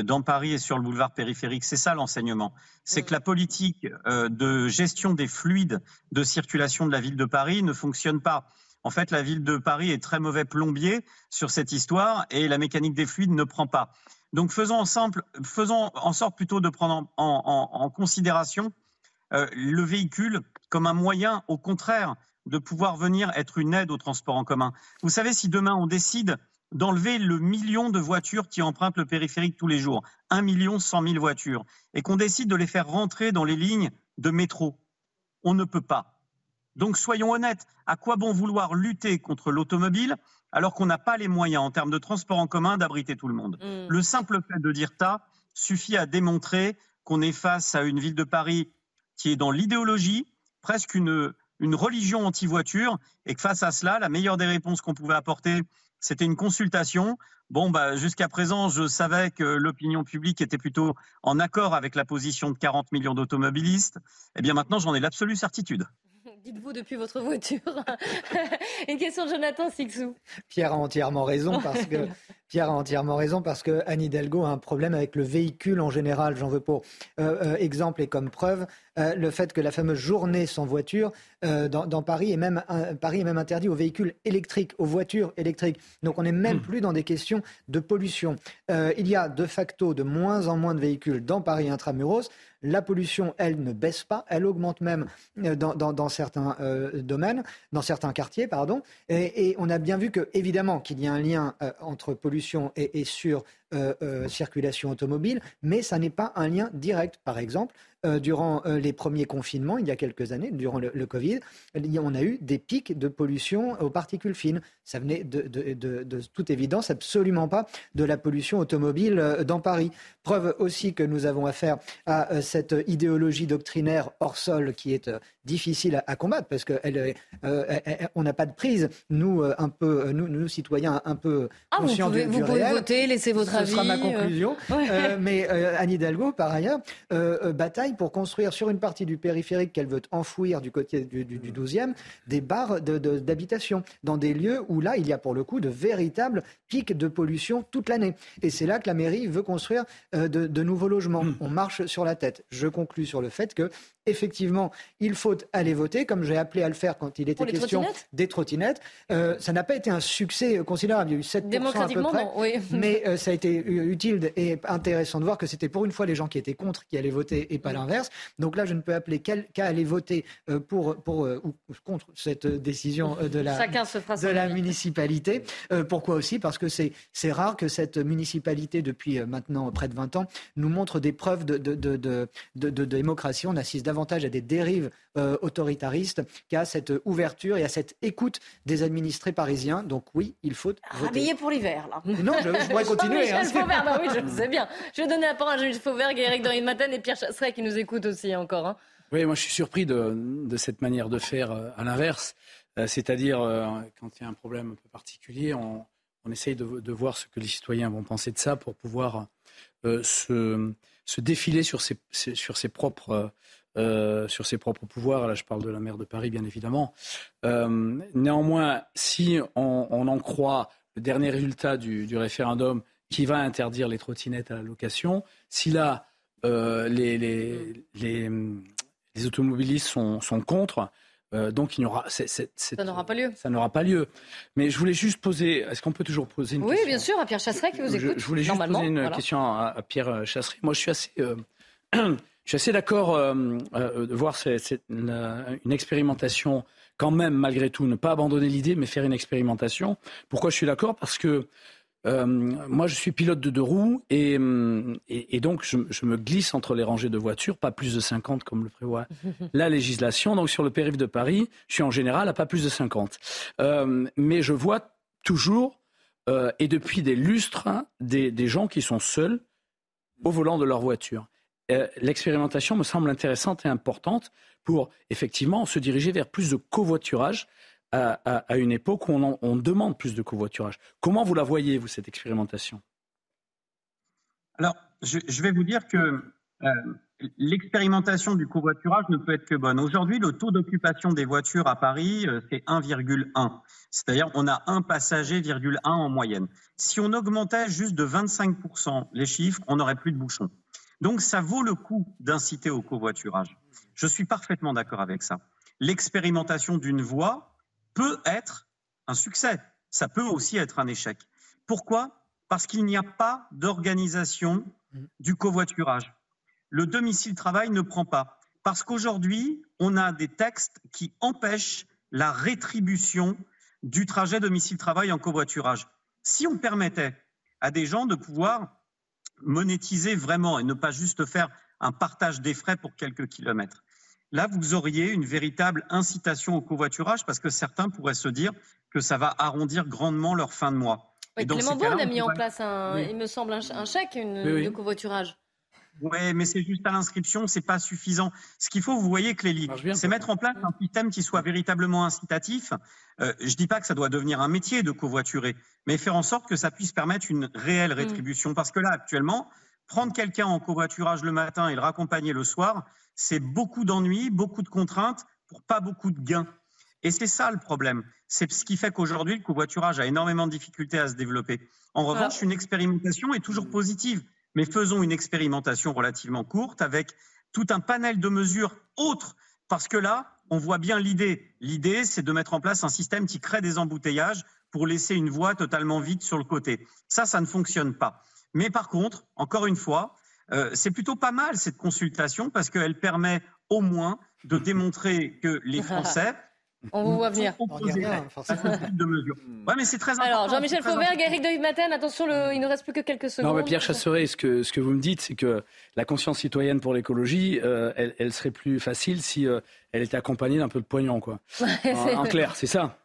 dans Paris et sur le boulevard périphérique. C'est ça l'enseignement. C'est que la politique euh, de gestion des fluides de circulation de la ville de Paris ne fonctionne pas. En fait, la ville de Paris est très mauvais plombier sur cette histoire et la mécanique des fluides ne prend pas. Donc faisons en, faisons en sorte plutôt de prendre en, considération euh, le véhicule comme un moyen, au contraire, de pouvoir venir être une aide au transport en commun. Vous savez, si demain on décide d'enlever le million de voitures qui empruntent le périphérique tous les jours, un million cent mille voitures, et qu'on décide de les faire rentrer dans les lignes de métro. On ne peut pas. Donc soyons honnêtes, à quoi bon vouloir lutter contre l'automobile alors qu'on n'a pas les moyens en termes de transport en commun d'abriter tout le monde? Mm. Le simple fait de dire ça suffit à démontrer qu'on est face à une ville de Paris qui est dans l'idéologie, presque une, une religion anti-voiture, et que face à cela, la meilleure des réponses qu'on pouvait apporter, c'était une consultation. Bon, bah, jusqu'à présent, je savais que l'opinion publique était plutôt en accord avec la position de 40 millions d'automobilistes. Eh bien, maintenant, j'en ai l'absolue certitude. Dites-vous depuis votre voiture. Une question de Jonathan Sixou. Pierre a entièrement raison parce que Pierre a entièrement raison parce que Anne Hidalgo a un problème avec le véhicule en général. J'en veux pour euh, euh, exemple et comme preuve euh, le fait que la fameuse journée sans voiture dans, Paris est même Paris est même interdit aux véhicules électriques, aux voitures électriques. Donc on n'est même hmm. plus dans des questions de pollution. il y a de facto de moins en moins de véhicules dans Paris intramuros. La pollution, elle, ne baisse pas, elle augmente même dans, certains domaines, dans certains quartiers, pardon. Et, et, on a bien vu que, évidemment, qu'il y a un lien entre pollution et, sur euh, euh, circulation automobile, mais ça n'est pas un lien direct. Par exemple, euh, durant les premiers confinements, il y a quelques années, durant le, Covid, on a eu des pics de pollution aux particules fines. Ça venait de, de, toute évidence absolument pas de la pollution automobile dans Paris. Preuve aussi que nous avons affaire à cette idéologie doctrinaire hors sol qui est difficile à, combattre parce qu'on n'a pas de prise. Nous, un peu, nous, citoyens, un peu ah, conscients vous pouvez, du, vous pouvez voter, laisser votre avis. Ce sera ma euh. conclusion. Euh, mais euh, Anne Hidalgo, par ailleurs, bataille pour construire sur une partie du périphérique qu'elle veut enfouir du côté du, 12e des barres d'habitation dans des lieux où là, il y a pour le coup de véritables pics de pollution toute l'année. Et c'est là que la mairie veut construire de, nouveaux logements. Hmm. On marche sur la tête. Je conclus sur le fait que effectivement, il faut aller voter, comme j'ai appelé à le faire quand il était question des trottinettes. ça n'a pas été un succès considérable. Il y a eu 7% à peu près. oui. Mais ça a été utile et intéressant de voir que c'était pour une fois les gens qui étaient contre qui allaient voter et pas l'inverse. Donc là, je ne peux appeler qu'à aller voter euh, pour, pour euh, ou contre cette décision euh, de la, de la municipalité. pourquoi aussi? Parce que c'est rare que cette municipalité, depuis maintenant près de 20 ans, nous montre des preuves de, de, de, de démocratie. On assiste davantage à des dérives autoritaristes qu'à cette ouverture et à cette écoute des administrés parisiens. Donc oui, il faut voter. Habillé pour l'hiver, là. Non, je, je pourrais continuer. Hein. Bah oui, je sais bien. Je vais donner la parole à Jean-Michel Fauvergue et Eric Dorine Matin et Pierre Chasseret qui nous écoutent aussi encore. Hein. Oui, moi je suis surpris de, de cette manière de faire euh, à l'inverse. Euh, c'est-à-dire, euh, quand il y a un problème un peu particulier, on, on essaye de, de, voir ce que les citoyens vont penser de ça pour pouvoir se, se, défiler sur ses, sur ses propres. Sur ses propres pouvoirs. Là, je parle de la maire de Paris, bien évidemment. néanmoins, si on, on, en croit le dernier résultat du, du référendum qui va interdire les trottinettes à la location. Si là, euh, les, les, les, les, automobilistes sont, sont contre, euh, donc il n'y aura. ça n'aura pas lieu. Ça n'aura pas lieu. Mais je voulais juste poser. Est-ce qu'on peut toujours poser une oui, question? Oui, bien sûr, à Pierre Chasseret qui vous écoute. Je, voulais juste poser une question à, Pierre Chasseret. Moi, je suis assez. Euh, je suis assez d'accord de voir une, expérimentation quand même, malgré tout, ne pas abandonner l'idée, mais faire une expérimentation. Pourquoi je suis d'accord? Parce que euh, moi, je suis pilote de deux roues et, et, donc je, me glisse entre les rangées de voitures, pas plus de 50 comme le prévoit la législation. Donc sur le périph' de Paris, je suis en général à pas plus de 50. Euh, mais je vois toujours, euh, et depuis des lustres, hein, des, des, gens qui sont seuls au volant de leur voiture. L'expérimentation me semble intéressante et importante pour effectivement se diriger vers plus de covoiturage à, une époque où on, demande plus de covoiturage. Comment vous la voyez, vous, cette expérimentation? Alors, je, vais vous dire que euh, l'expérimentation du covoiturage ne peut être que bonne. Aujourd'hui, le taux d'occupation des voitures à Paris, euh, c'est 1,1. C'est-à-dire on a un passager, 1 en moyenne. Si on augmentait juste de 25% les chiffres, on n'aurait plus de bouchons. Donc ça vaut le coup d'inciter au covoiturage. Je suis parfaitement d'accord avec ça. L'expérimentation d'une voie, peut être un succès. Ça peut aussi être un échec. Pourquoi? Parce qu'il n'y a pas d'organisation du covoiturage. Le domicile travail ne prend pas. Parce qu'aujourd'hui, on a des textes qui empêchent la rétribution du trajet domicile-travail en covoiturage. Si on permettait à des gens de pouvoir monétiser vraiment et ne pas juste faire un partage des frais pour quelques kilomètres, là, vous auriez une véritable incitation au covoiturage parce que certains pourraient se dire que ça va arrondir grandement leur fin de mois. Oui, Clément Beaune a mis en place, un, il me semble, un, chèque de covoiturage. Oui, mais c'est juste à l'inscription, c'est pas suffisant. Ce qu'il faut, vous voyez, Clélie, c'est mettre en place un système qui soit véritablement incitatif. Euh, je dis pas que ça doit devenir un métier de covoiturer, mais faire en sorte que ça puisse permettre une réelle mm. rétribution. Parce que là, actuellement, prendre quelqu'un en covoiturage le matin et le raccompagner le soir, c'est beaucoup d'ennuis, beaucoup de contraintes pour pas beaucoup de gains. Et c'est ça le problème. C'est ce qui fait qu'aujourd'hui, le covoiturage a énormément de difficultés à se développer. En revanche, une expérimentation est toujours positive. Mais faisons une expérimentation relativement courte avec tout un panel de mesures autres. Parce que là, on voit bien l'idée. L'idée, c'est de mettre en place un système qui crée des embouteillages pour laisser une voie totalement vide sur le côté. Ça, ça ne fonctionne pas. Mais par contre, encore une fois, euh, c'est plutôt pas mal cette consultation parce qu'elle permet au moins de démontrer que les Français on vous voit venir. de mesures. Ouais, mais c'est très important. Alors, Jean-Michel Fauvert, Eric de Maten, attention, il ne reste plus que quelques secondes. Non, mais Pierre Chasseret, ce que, ce que vous me dites, c'est que la conscience citoyenne pour l'écologie, euh, elle, serait plus facile si euh, elle était accompagnée d'un peu de poignant, quoi. en clair, c'est ça.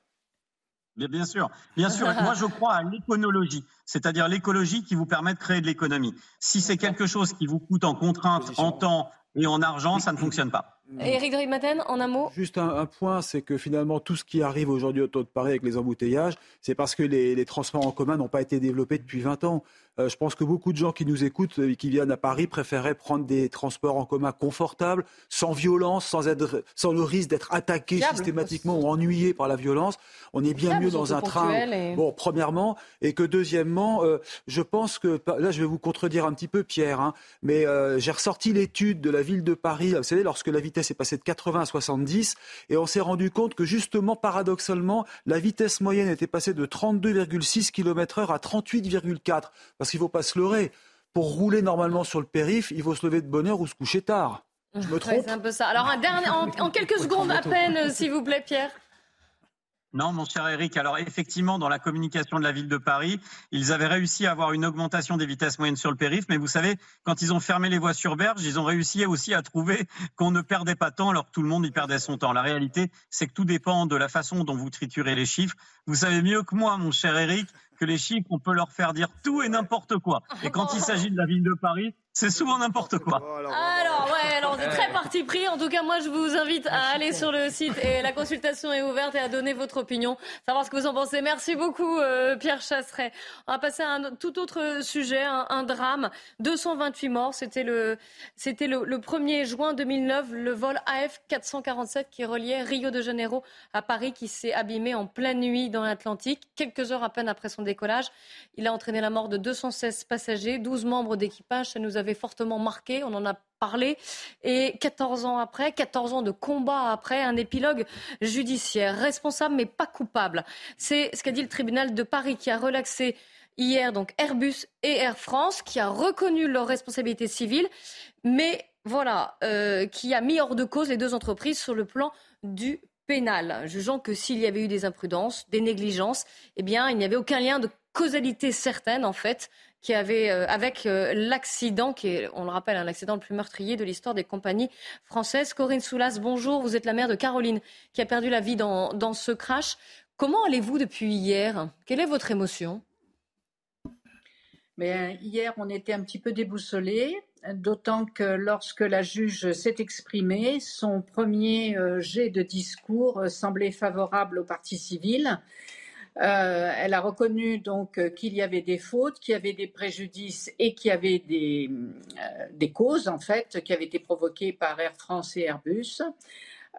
Bien sûr, bien sûr. Moi, je crois à l'éconologie, c'est-à-dire l'écologie qui vous permet de créer de l'économie. Si c'est quelque chose qui vous coûte en contrainte, en temps et en argent, ça ne fonctionne pas. Éric Maten, en un mot Juste un, point, c'est que finalement, tout ce qui arrive aujourd'hui autour de Paris avec les embouteillages, c'est parce que les, les transports en commun n'ont pas été développés depuis 20 ans. Euh, je pense que beaucoup de gens qui nous écoutent et qui viennent à Paris préféraient prendre des transports en commun confortables, sans violence, sans, être, sans le risque d'être attaqué systématiquement ou ennuyé par la violence. On est bien mieux dans un train. Bon, premièrement, et que deuxièmement, euh, je pense que là, je vais vous contredire un petit peu, Pierre, hein, mais euh, j'ai ressorti l'étude de la ville de Paris. Vous savez, lorsque la vitesse est passée de 80 à 70, et on s'est rendu compte que justement, paradoxalement, la vitesse moyenne était passée de 32,6 km/h à 38,4. Parce qu'il ne faut pas se leurrer. Pour rouler normalement sur le périph', il faut se lever de bonne heure ou se coucher tard. Je me trompe C'est un peu ça. Alors, un dernier, en quelques secondes à peine, s'il vous plaît, Pierre. Non, mon cher Eric. Alors effectivement, dans la communication de la ville de Paris, ils avaient réussi à avoir une augmentation des vitesses moyennes sur le périph', mais vous savez, quand ils ont fermé les voies sur berge, ils ont réussi aussi à trouver qu'on ne perdait pas de temps alors que tout le monde y perdait son temps. La réalité, c'est que tout dépend de la façon dont vous triturez les chiffres. Vous savez mieux que moi, mon cher Eric, que les chiffres, on peut leur faire dire tout et n'importe quoi. Et quand il s'agit de la ville de Paris, c'est souvent n'importe quoi. Alors, ouais, alors c'est très parti pris. En tout cas, moi, je vous invite à aller sur le site et la consultation est ouverte et à donner votre opinion, savoir ce que vous en pensez. Merci beaucoup, euh, Pierre Chasseret. On va passer à un tout autre sujet, un, drame. 228 morts, c'était le, c'était le, le 1er juin 2009, le vol AF 447 qui reliait Rio de Janeiro à Paris, qui s'est abîmé en pleine nuit dans l'Atlantique, quelques heures à peine après son décollage. Il a entraîné la mort de 216 passagers, 12 membres d'équipage. Ça nous avait fortement marqué, on en a parlé. Et 14 ans après, 14 ans de combat après, un épilogue judiciaire, responsable mais pas coupable. C'est ce qu'a dit le tribunal de Paris qui a relaxé hier donc Airbus et Air France, qui a reconnu leur responsabilité civile, mais voilà, euh, qui a mis hors de cause les deux entreprises sur le plan du pénal, jugeant que s'il y avait eu des imprudences, des négligences, eh bien, il n'y avait aucun lien de causalité certaine, en fait, qui avait, euh, avec euh, l'accident, qui est, on le rappelle, un accident le plus meurtrier de l'histoire des compagnies françaises. Corinne Soulas, bonjour. Vous êtes la mère de Caroline, qui a perdu la vie dans, ce crash. Comment allez-vous depuis hier? Quelle est votre émotion? Mais hier, on était un petit peu déboussolés, d'autant que lorsque la juge s'est exprimée, son premier euh, jet de discours semblait favorable aux partis civils. Euh, elle a reconnu donc qu'il y avait des fautes, qu'il y avait des préjudices et qu'il y avait des, des, causes en fait qui avaient été provoquées par Air France et Airbus.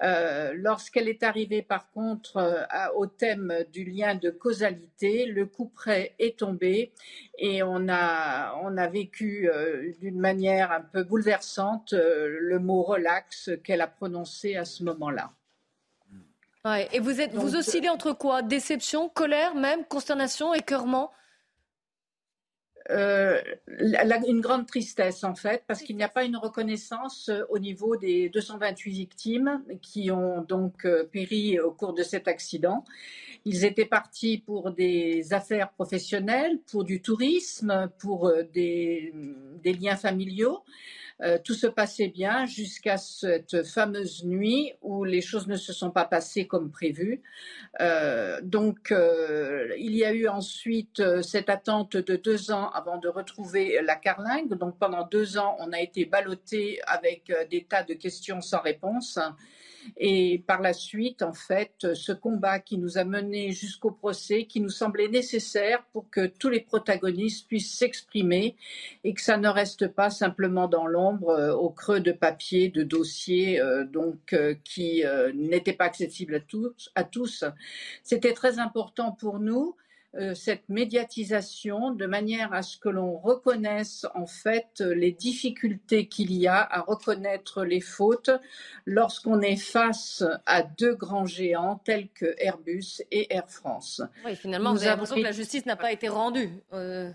Euh, lorsqu'elle est arrivée par contre euh, au thème du lien de causalité, le coup près est tombé et on a, on a vécu euh, d'une manière un peu bouleversante le mot relax qu'elle a prononcé à ce moment-là. Et vous, êtes, vous oscillez entre quoi? Déception, colère même, consternation, écœurement? Euh, une grande tristesse en fait, parce qu'il n'y a pas une reconnaissance euh, au niveau des 228 victimes qui ont donc euh, péri au cours de cet accident. Ils étaient partis pour des affaires professionnelles, pour du tourisme, pour des, des liens familiaux. Euh, tout se passait bien jusqu'à cette fameuse nuit où les choses ne se sont pas passées comme prévu. Euh, donc, euh, il y a eu ensuite cette attente de deux ans avant de retrouver la carlingue. Donc, pendant deux ans, on a été ballotté avec des tas de questions sans réponse. Et par la suite, en fait, ce combat qui nous a menés jusqu'au procès, qui nous semblait nécessaire pour que tous les protagonistes puissent s'exprimer et que ça ne reste pas simplement dans l'ombre euh, au creux de papier, de dossiers, euh, donc euh, qui n'étaient pas accessibles à tous. À tous. C'était très important pour nous euh, cette médiatisation de manière à ce que l'on reconnaisse en fait les difficultés qu'il y a à reconnaître les fautes lorsqu'on est face à deux grands géants tels que Airbus et Air France. Oui, finalement, vous avez l'impression que la justice n'a pas été rendue. Euh.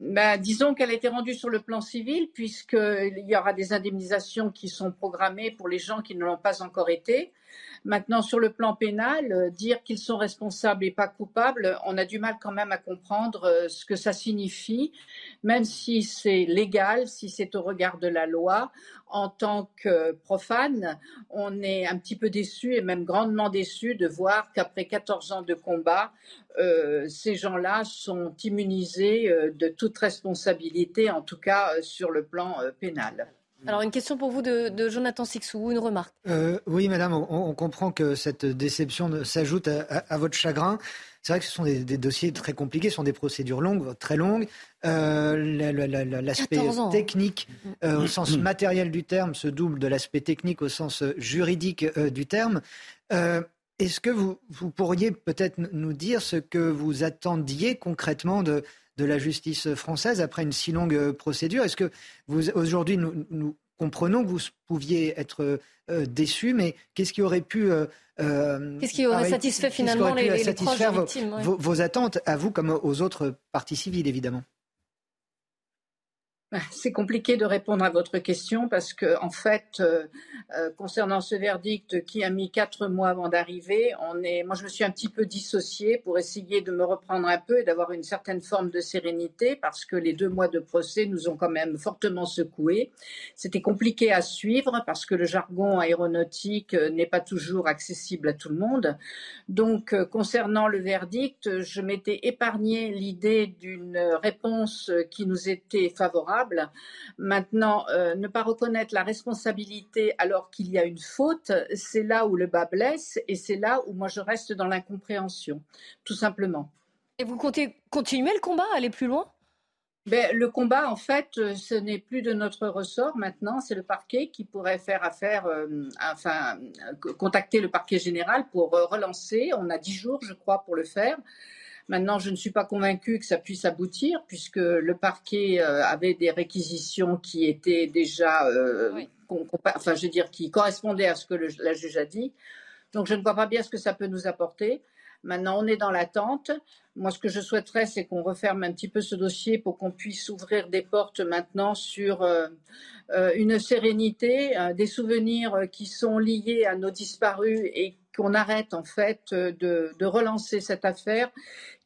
Ben, disons qu'elle a été rendue sur le plan civil, puisqu'il y aura des indemnisations qui sont programmées pour les gens qui ne l'ont pas encore été. Maintenant, sur le plan pénal, euh, dire qu'ils sont responsables et pas coupables, on a du mal quand même à comprendre euh, ce que ça signifie, même si c'est légal, si c'est au regard de la loi. En tant que profane, on est un petit peu déçu et même grandement déçu de voir qu'après 14 ans de combat, euh, ces gens-là sont immunisés de toute responsabilité, en tout cas sur le plan pénal. Alors une question pour vous de, Jonathan Sixou, une remarque. Euh, oui, madame, on, comprend que cette déception s'ajoute à, votre chagrin. C'est vrai que ce sont des, dossiers très compliqués, ce sont des procédures longues, très longues. Euh, l'aspect technique euh, au sens matériel du terme se double de l'aspect technique au sens juridique du terme. Est-ce que vous, vous pourriez peut-être nous dire ce que vous attendiez concrètement de, de la justice française après une si longue euh, procédure. Est-ce que vous aujourd'hui nous, comprenons que vous pouviez être euh, déçu, mais qu'est-ce qui aurait pu euh, qu'est-ce qui aurait satisfait finalement les, les, proches victimes, vos, attentes à vous comme aux autres parties civiles évidemment? C'est compliqué de répondre à votre question parce que, en fait, euh, euh, concernant ce verdict qui a mis quatre mois avant d'arriver, on est, moi, je me suis un petit peu dissociée pour essayer de me reprendre un peu et d'avoir une certaine forme de sérénité parce que les deux mois de procès nous ont quand même fortement secoués. C'était compliqué à suivre parce que le jargon aéronautique euh, n'est pas toujours accessible à tout le monde. Donc, concernant le verdict, je m'étais épargné l'idée d'une réponse qui nous était favorable Maintenant, euh, ne pas reconnaître la responsabilité alors qu'il y a une faute, c'est là où le bas blesse et c'est là où moi je reste dans l'incompréhension, tout simplement. Et vous comptez continuer le combat, aller plus loin? Ben, le combat, en fait, euh, ce n'est plus de notre ressort maintenant. C'est le parquet qui pourrait faire affaire, euh, enfin, contacter le parquet général pour relancer. On a dix jours, je crois, pour le faire. Maintenant, je ne suis pas convaincue que ça puisse aboutir puisque le parquet euh, avait des réquisitions qui étaient déjà, euh, enfin, je veux dire, qui correspondaient à ce que la juge a dit. Donc, je ne vois pas bien ce que ça peut nous apporter. Maintenant, on est dans l'attente. Moi, ce que je souhaiterais, c'est qu'on referme un petit peu ce dossier pour qu'on puisse ouvrir des portes maintenant sur euh, une sérénité, des souvenirs qui sont liés à nos disparus et qu'on arrête en fait de, de, relancer cette affaire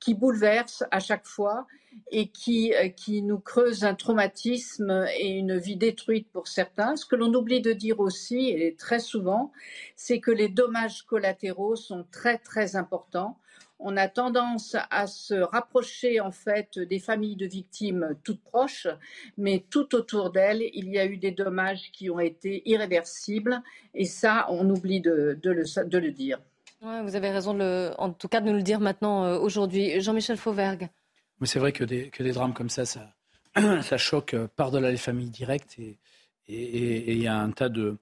qui bouleverse à chaque fois et qui, qui nous creuse un traumatisme et une vie détruite pour certains. Ce que l'on oublie de dire aussi, et très souvent, c'est que les dommages collatéraux sont très très importants on a tendance à se rapprocher en fait des familles de victimes toutes proches, mais tout autour d'elles, il y a eu des dommages qui ont été irréversibles, et ça, on oublie de, le, dire. vous avez raison, en tout cas, de nous le dire maintenant, euh, aujourd'hui. Jean-Michel Fauvergue. Mais c'est vrai que des, drames comme ça, ça, choque euh, par-delà les familles directes, et il y a un tas de,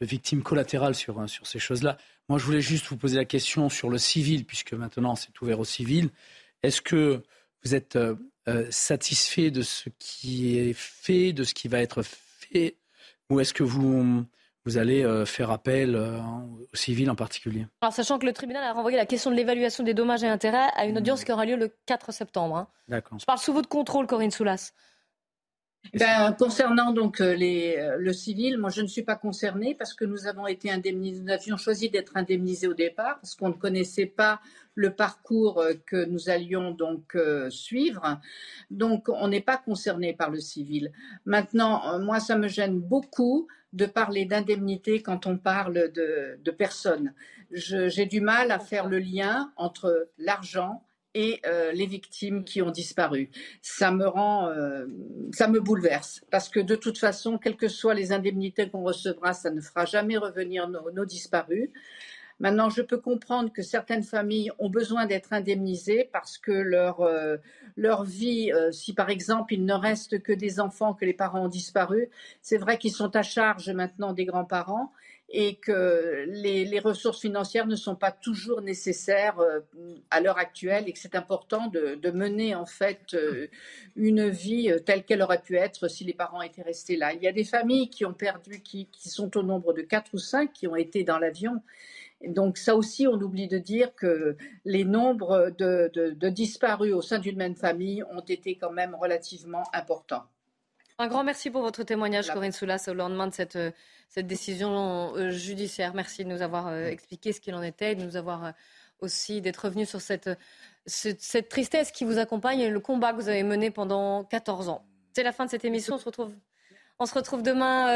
victimes collatérales sur ces choses-là. Moi, je voulais juste vous poser la question sur le civil, puisque maintenant c'est ouvert au civil. Est-ce que vous êtes euh, euh, satisfait de ce qui est fait, de ce qui va être fait, ou est-ce que vous, vous allez euh, faire appel au civil en particulier? Alors, sachant que le tribunal a renvoyé la question de l'évaluation des dommages et intérêts à une audience qui aura lieu le 4 septembre. Hein. D'accord. Je parle sous votre contrôle, Corinne Soulas. Ben, concernant donc euh, euh, le civil, moi je ne suis pas concernée parce que nous avons été indemnisés, nous avions choisi d'être indemnisés au départ parce qu'on ne connaissait pas le parcours euh, que nous allions donc suivre. Donc on n'est pas concerné par le civil. Maintenant, moi ça me gêne beaucoup de parler d'indemnité quand on parle de, de personnes. J'ai du mal à faire le lien entre l'argent et euh, les victimes qui ont disparu. Ça me rend, euh, ça me bouleverse parce que de toute façon, quelles que soient les indemnités qu'on recevra, ça ne fera jamais revenir nos, disparus. Maintenant, je peux comprendre que certaines familles ont besoin d'être indemnisées parce que leur, euh, leur vie, si par exemple il ne reste que des enfants que les parents ont disparu, c'est vrai qu'ils sont à charge maintenant des grands-parents et que les, ressources financières ne sont pas toujours nécessaires euh, à l'heure actuelle et que c'est important de, mener en fait euh, une vie euh, telle qu'elle aurait pu être si les parents étaient restés là. Il y a des familles qui ont perdu, qui, sont au nombre de quatre ou cinq, qui ont été dans l'avion. Donc ça aussi, on oublie de dire que les nombres de disparus au sein d'une même famille ont été quand même relativement importants. Un grand merci pour votre témoignage, Corinne Soulas, au lendemain de cette, euh, cette décision euh, judiciaire. Merci de nous avoir euh, expliqué ce qu'il en était, de nous avoir aussi d'être revenu sur cette, cette tristesse qui vous accompagne et le combat que vous avez mené pendant 14 ans. C'est la fin de cette émission. On se retrouve, on se retrouve demain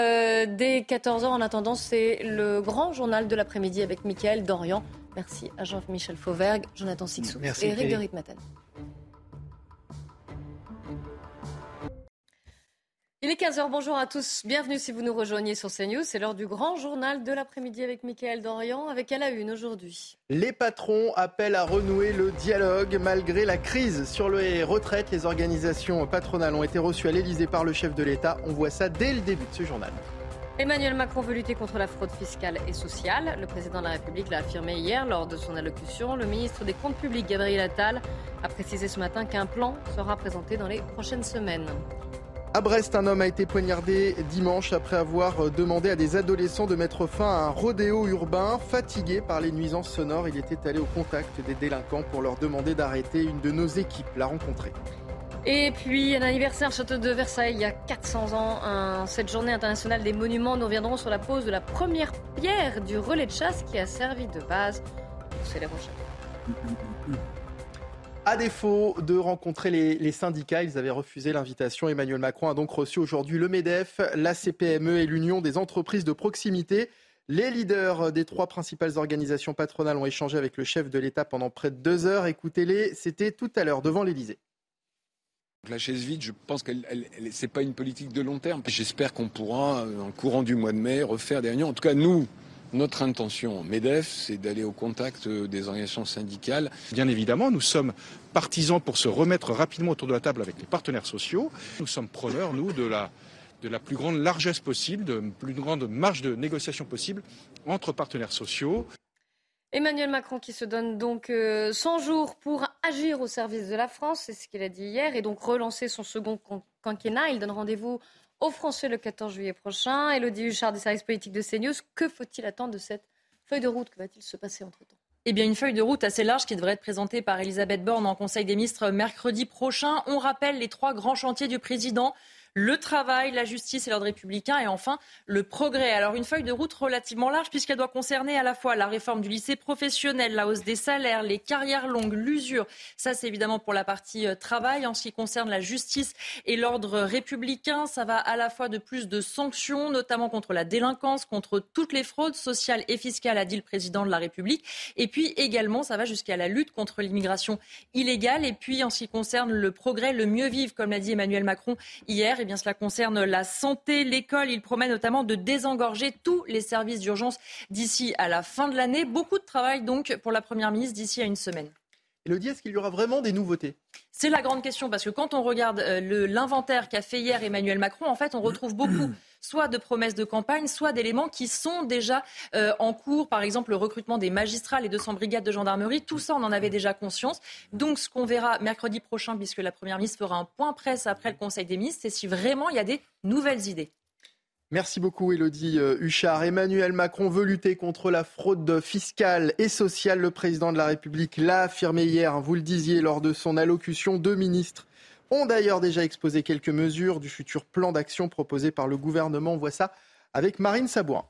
dès 14h. En attendant, c'est le grand journal de l'après-midi avec Mickaël Dorian. Merci à Jean-Michel Fauvergue, Jonathan Sixou et Eric de Ritmaten. Il est 15h, bonjour à tous. Bienvenue si vous nous rejoignez sur CNews. C'est l'heure du grand journal de l'après-midi avec Mickaël Dorian, avec à la une aujourd'hui. Les patrons appellent à renouer le dialogue malgré la crise sur les retraites. Les organisations patronales ont été reçues à l'Elysée par le chef de l'État. On voit ça dès le début de ce journal. Emmanuel Macron veut lutter contre la fraude fiscale et sociale. Le président de la République l'a affirmé hier lors de son allocution. Le ministre des Comptes publics, Gabriel Attal, a précisé ce matin qu'un plan sera présenté dans les prochaines semaines. À Brest, un homme a été poignardé dimanche après avoir demandé à des adolescents de mettre fin à un rodéo urbain. Fatigué par les nuisances sonores, il était allé au contact des délinquants pour leur demander d'arrêter. Une de nos équipes l'a rencontré. Et puis, un anniversaire château de Versailles il y a 400 ans. cette journée internationale des monuments, nous reviendrons sur la pose de la première pierre du relais de chasse qui a servi de base pour célébrer à défaut de rencontrer les, syndicats, ils avaient refusé l'invitation. Emmanuel Macron a donc reçu aujourd'hui le MEDEF, la CPME et l'Union des entreprises de proximité. Les leaders des trois principales organisations patronales ont échangé avec le chef de l'État pendant près de deux heures. Écoutez-les, c'était tout à l'heure devant l'Élysée. La chaise vide, je pense que ce n'est pas une politique de long terme. J'espère qu'on pourra, en courant du mois de mai, refaire des réunions. En tout cas, nous, notre intention, MEDEF, c'est d'aller au contact des organisations syndicales. Bien évidemment, nous sommes partisans pour se remettre rapidement autour de la table avec les partenaires sociaux. Nous sommes preneurs, nous, de la, de la plus grande largesse possible, de la plus grande marge de négociation possible entre partenaires sociaux. Emmanuel Macron qui se donne donc 100 euh, jours pour agir au service de la France, c'est ce qu'il a dit hier, et donc relancer son second quinquennat. Il donne rendez-vous aux Français le 14 juillet prochain. Elodie Huchard des services politiques de CNews, que faut-il attendre de cette feuille de route? Que va-t-il se passer entre-temps? Eh bien, une feuille de route assez large qui devrait être présentée par Elisabeth Borne en Conseil des ministres mercredi prochain. On rappelle les trois grands chantiers du président le travail, la justice et l'ordre républicain et enfin le progrès. Alors une feuille de route relativement large puisqu'elle doit concerner à la fois la réforme du lycée professionnel, la hausse des salaires, les carrières longues, l'usure. Ça c'est évidemment pour la partie euh, travail. En ce qui concerne la justice et l'ordre républicain, ça va à la fois de plus de sanctions, notamment contre la délinquance, contre toutes les fraudes sociales et fiscales, a dit le président de la République. Et puis également, ça va jusqu'à la lutte contre l'immigration illégale. Et puis en ce qui concerne le progrès, le mieux vivre, comme l'a dit Emmanuel Macron hier, eh bien cela concerne la santé, l'école. Il promet notamment de désengorger tous les services d'urgence d'ici à la fin de l'année. Beaucoup de travail donc pour la Première ministre d'ici à une semaine. Elodie, est-ce qu'il y aura vraiment des nouveautés C'est la grande question parce que quand on regarde euh, l'inventaire qu'a fait hier Emmanuel Macron, en fait, on retrouve beaucoup soit de promesses de campagne, soit d'éléments qui sont déjà euh, en cours, par exemple le recrutement des magistrats, les 200 brigades de gendarmerie, tout ça on en avait déjà conscience. Donc ce qu'on verra mercredi prochain, puisque la Première ministre fera un point presse après le Conseil des ministres, c'est si vraiment il y a des nouvelles idées. Merci beaucoup Elodie euh, Huchard. Emmanuel Macron veut lutter contre la fraude fiscale et sociale. Le président de la République l'a affirmé hier, hein, vous le disiez, lors de son allocution. Deux ministres ont d'ailleurs déjà exposé quelques mesures du futur plan d'action proposé par le gouvernement. On voit ça avec Marine Sabourin.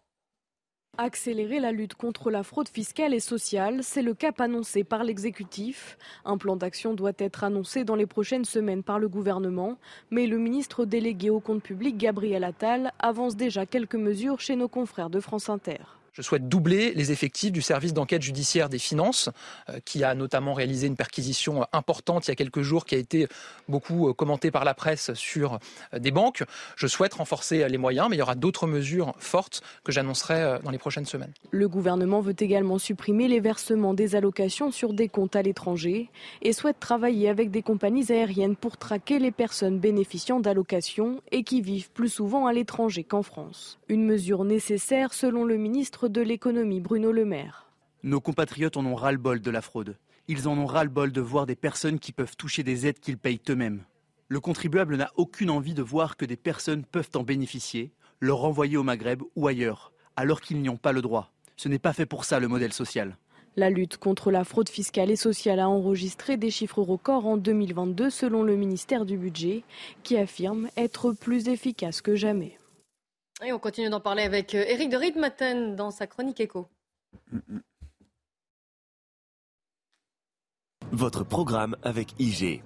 Accélérer la lutte contre la fraude fiscale et sociale, c'est le cap annoncé par l'exécutif. Un plan d'action doit être annoncé dans les prochaines semaines par le gouvernement, mais le ministre délégué au compte public, Gabriel Attal, avance déjà quelques mesures chez nos confrères de France Inter. Je souhaite doubler les effectifs du service d'enquête judiciaire des finances, euh, qui a notamment réalisé une perquisition importante il y a quelques jours, qui a été beaucoup euh, commentée par la presse sur euh, des banques. Je souhaite renforcer les moyens, mais il y aura d'autres mesures fortes que j'annoncerai dans les prochaines semaines. Le gouvernement veut également supprimer les versements des allocations sur des comptes à l'étranger et souhaite travailler avec des compagnies aériennes pour traquer les personnes bénéficiant d'allocations et qui vivent plus souvent à l'étranger qu'en France. Une mesure nécessaire selon le ministre de l'économie Bruno Le Maire. Nos compatriotes en ont ras-le-bol de la fraude. Ils en ont ras-le-bol de voir des personnes qui peuvent toucher des aides qu'ils payent eux-mêmes. Le contribuable n'a aucune envie de voir que des personnes peuvent en bénéficier, leur renvoyer au Maghreb ou ailleurs, alors qu'ils n'y ont pas le droit. Ce n'est pas fait pour ça le modèle social. La lutte contre la fraude fiscale et sociale a enregistré des chiffres records en 2022 selon le ministère du Budget, qui affirme être plus efficace que jamais. Et on continue d'en parler avec Eric euh, de Ritmaten dans sa chronique écho. Votre programme avec IG.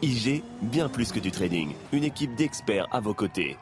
IG, bien plus que du trading. Une équipe d'experts à vos côtés.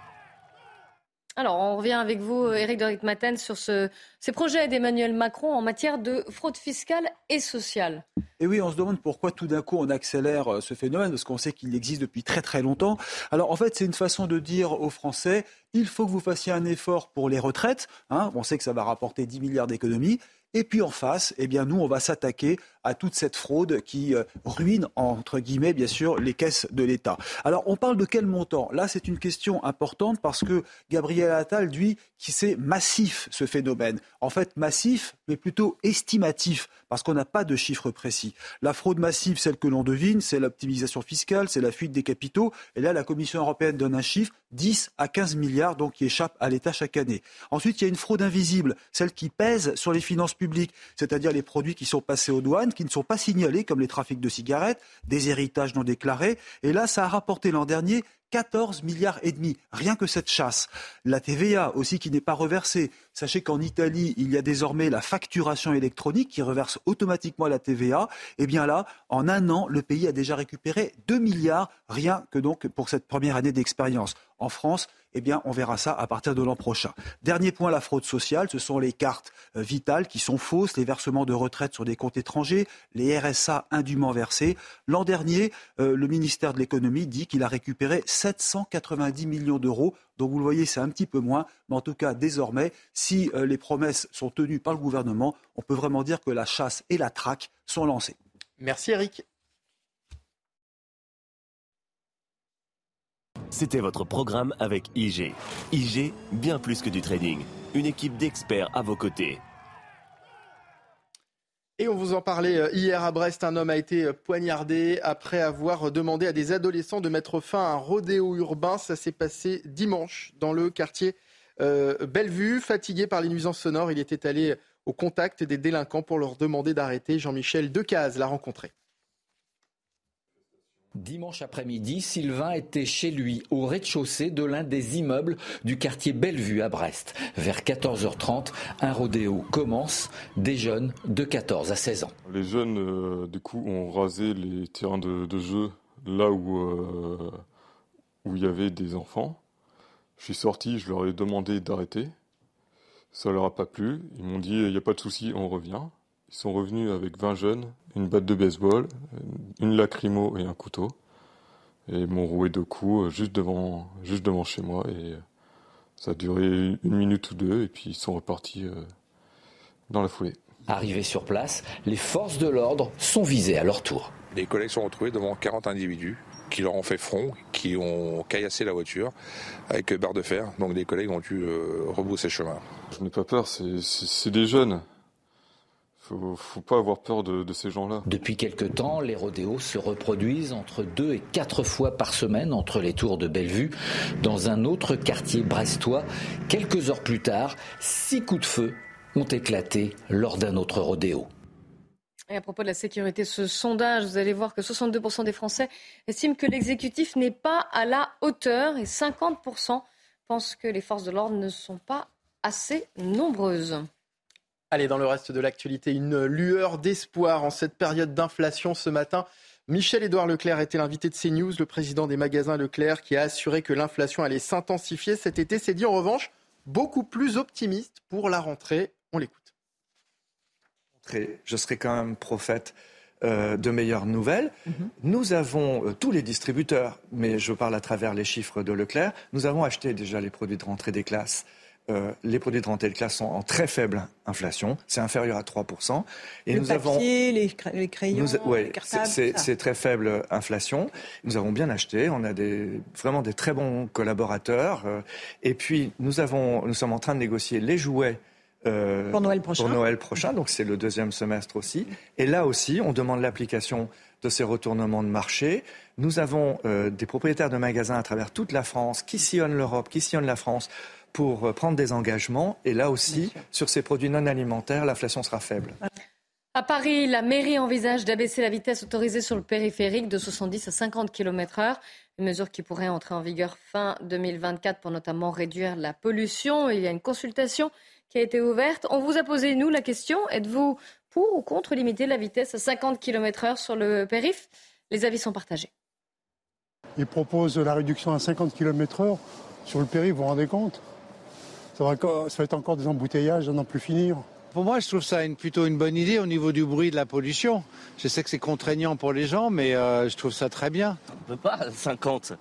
Alors, on revient avec vous, Eric de Ritmaten, sur ce, ces projets d'Emmanuel Macron en matière de fraude fiscale et sociale. Et oui, on se demande pourquoi tout d'un coup on accélère euh, ce phénomène, parce qu'on sait qu'il existe depuis très très longtemps. Alors en fait, c'est une façon de dire aux Français, il faut que vous fassiez un effort pour les retraites. Hein. on sait que ça va rapporter 10 milliards d'économies. Et puis en face, eh bien nous, on va s'attaquer à toute cette fraude qui euh, ruine, entre guillemets, bien sûr, les caisses de l'État. Alors, on parle de quel montant? Là, c'est une question importante parce que Gabriel Attal, lui, qui c'est massif, ce phénomène. En fait, massif, mais plutôt estimatif, parce qu'on n'a pas de chiffres précis. La fraude massive, celle que l'on devine, c'est l'optimisation fiscale, c'est la fuite des capitaux. Et là, la Commission européenne donne un chiffre, 10 à 15 milliards, donc qui échappent à l'État chaque année. Ensuite, il y a une fraude invisible, celle qui pèse sur les finances publiques, c'est-à-dire les produits qui sont passés aux douanes qui ne sont pas signalés, comme les trafics de cigarettes, des héritages non déclarés. Et là, ça a rapporté l'an dernier 14 milliards et demi, rien que cette chasse. La TVA aussi qui n'est pas reversée. Sachez qu'en Italie, il y a désormais la facturation électronique qui reverse automatiquement la TVA. Et eh bien là, en un an, le pays a déjà récupéré 2 milliards, rien que donc pour cette première année d'expérience. En France, eh bien, on verra ça à partir de l'an prochain. Dernier point, la fraude sociale, ce sont les cartes euh, vitales qui sont fausses, les versements de retraite sur des comptes étrangers, les RSA indûment versés. L'an dernier, euh, le ministère de l'économie dit qu'il a récupéré 790 millions d'euros. Donc vous le voyez, c'est un petit peu moins, mais en tout cas, désormais, si euh, les promesses sont tenues par le gouvernement, on peut vraiment dire que la chasse et la traque sont lancées. Merci Eric. C'était votre programme avec IG. IG, bien plus que du trading. Une équipe d'experts à vos côtés. Et on vous en parlait euh, hier à Brest, un homme a été euh, poignardé après avoir demandé à des adolescents de mettre fin à un rodéo urbain. Ça s'est passé dimanche dans le quartier euh, Bellevue. Fatigué par les nuisances sonores, il était allé au contact des délinquants pour leur demander d'arrêter. Jean-Michel Decaze l'a rencontré. Dimanche après-midi, Sylvain était chez lui, au rez-de-chaussée de l'un des immeubles du quartier Bellevue à Brest. Vers 14h30, un rodéo commence, des jeunes de 14 à 16 ans. Les jeunes, euh, du coup, ont rasé les terrains de, jeu là où, euh, où il y avait des enfants. Je suis sorti, je leur ai demandé d'arrêter. Ça leur a pas plu. Ils m'ont dit, il n'y a pas de souci, on revient. Ils sont revenus avec 20 jeunes, une batte de baseball, une lacrymo et un couteau. Et m'ont roué de coups euh, juste devant, juste devant chez moi. Et euh, ça a duré une minute ou deux, et puis ils sont repartis euh, dans la foulée. Arrivés sur place, les forces de l'ordre sont visées à leur tour. Les collègues sont retrouvés devant 40 individus qui leur ont fait front, qui ont caillassé la voiture avec barre de fer. Donc des collègues ont dû rebrousser chemin. Je n'ai pas peur, c'est des jeunes. Faut, faut pas avoir peur de, ces gens-là. Depuis quelque temps, les rodéos se reproduisent entre deux et quatre fois par semaine entre les tours de Bellevue. Dans un autre quartier brestois, quelques heures plus tard, six coups de feu ont éclaté lors d'un autre rodéo. Et à propos de la sécurité, ce sondage, vous allez voir que 62% des Français estiment que l'exécutif n'est pas à la hauteur et 50% pensent que les forces de l'ordre ne sont pas assez nombreuses. Allez, dans le reste de l'actualité, une lueur d'espoir en cette période d'inflation ce matin. Michel-Édouard Leclerc était l'invité de CNews, le président des magasins Leclerc, qui a assuré que l'inflation allait s'intensifier cet été. C'est dit en revanche beaucoup plus optimiste pour la rentrée. On l'écoute. Je serai quand même prophète euh, de meilleures nouvelles. Mhm. Nous avons, euh, tous les distributeurs, mais je parle à travers les chiffres de Leclerc, nous avons acheté déjà les produits de rentrée des classes euh, les produits de rentrée de classe sont en très faible inflation, c'est inférieur à 3%. Et le nous papier, avons, les, crayons, les cartables, c'est très faible inflation. Nous avons bien acheté, on a des, vraiment des très bons collaborateurs. Euh, et puis nous, avons, nous sommes en train de négocier les jouets euh, pour Noël prochain. Pour Noël prochain, donc c'est le deuxième semestre aussi. Et là aussi, on demande l'application de ces retournements de marché. Nous avons des propriétaires de magasins à travers toute la France qui sillonnent l'Europe, qui sillonnent la France pour euh, prendre des engagements. Et là aussi, sur ces produits non alimentaires, l'inflation sera faible. À Paris, la mairie envisage d'abaisser la vitesse autorisée sur le périphérique de 70 à 50 km/h, une mesure qui pourrait entrer en vigueur fin 2024 pour notamment réduire la pollution. Il y a une consultation qui a été ouverte. On vous a posé, nous, la question êtes-vous pour ou contre limiter la vitesse à 50 km/h sur le périph' Les avis sont partagés. Il propose la réduction à 50 km/h sur le périph', vous vous rendez compte? Ça va, être encore des embouteillages à n'en plus finir. Pour moi, je trouve ça plutôt une bonne idée au niveau du bruit de la pollution. Je sais que c'est contraignant pour les gens, mais euh, je trouve ça très bien. On ne peut pas 50.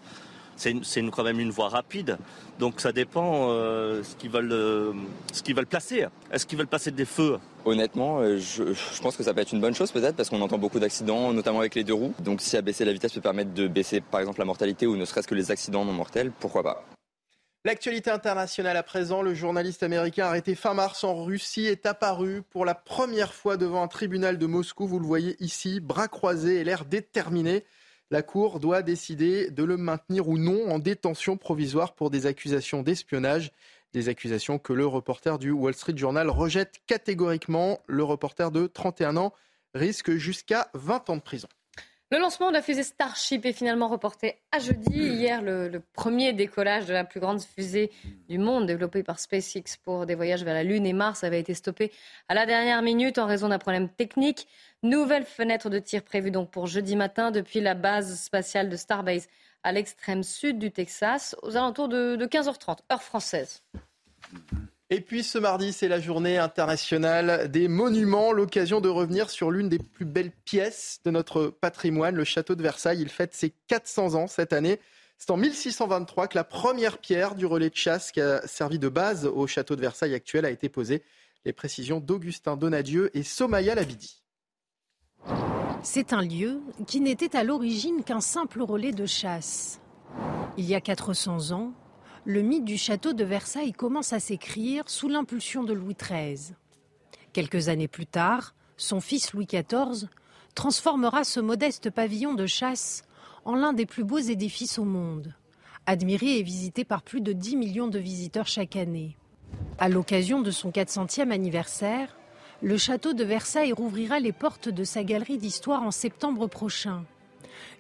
C'est quand même une voie rapide. Donc ça dépend euh, ce qu'ils veulent, euh, ce qu'ils veulent placer. Est-ce qu'ils veulent passer des feux? Honnêtement, je, je, pense que ça peut être une bonne chose peut-être parce qu'on entend beaucoup d'accidents, notamment avec les deux roues. Donc si abaisser la vitesse peut permettre de baisser par exemple la mortalité ou ne serait-ce que les accidents non mortels, pourquoi pas? L'actualité internationale à présent, le journaliste américain arrêté fin mars en Russie est apparu pour la première fois devant un tribunal de Moscou. Vous le voyez ici, bras croisés et l'air déterminé. La Cour doit décider de le maintenir ou non en détention provisoire pour des accusations d'espionnage. Des accusations que le reporter du Wall Street Journal rejette catégoriquement. Le reporter de 31 ans risque jusqu'à 20 ans de prison. Le lancement de la fusée Starship est finalement reporté à jeudi. Hier, le, premier décollage de la plus grande fusée du monde développée par SpaceX pour des voyages vers la Lune et Mars avait été stoppé à la dernière minute en raison d'un problème technique. Nouvelle fenêtre de tir prévue donc pour jeudi matin depuis la base spatiale de Starbase à l'extrême sud du Texas aux alentours de 15h30, heure française. Et puis ce mardi, c'est la journée internationale des monuments, l'occasion de revenir sur l'une des plus belles pièces de notre patrimoine, le château de Versailles. Il fête ses 400 ans cette année. C'est en 1623 que la première pierre du relais de chasse qui a servi de base au château de Versailles actuel a été posée. Les précisions d'Augustin Donadieu et Somaya Labidi. C'est un lieu qui n'était à l'origine qu'un simple relais de chasse. Il y a 400 ans, le mythe du château de Versailles commence à s'écrire sous l'impulsion de Louis XIII. Quelques années plus tard, son fils Louis XIV transformera ce modeste pavillon de chasse en l'un des plus beaux édifices au monde, admiré et visité par plus de 10 millions de visiteurs chaque année. À l'occasion de son 400e anniversaire, le château de Versailles rouvrira les portes de sa galerie d'histoire en septembre prochain.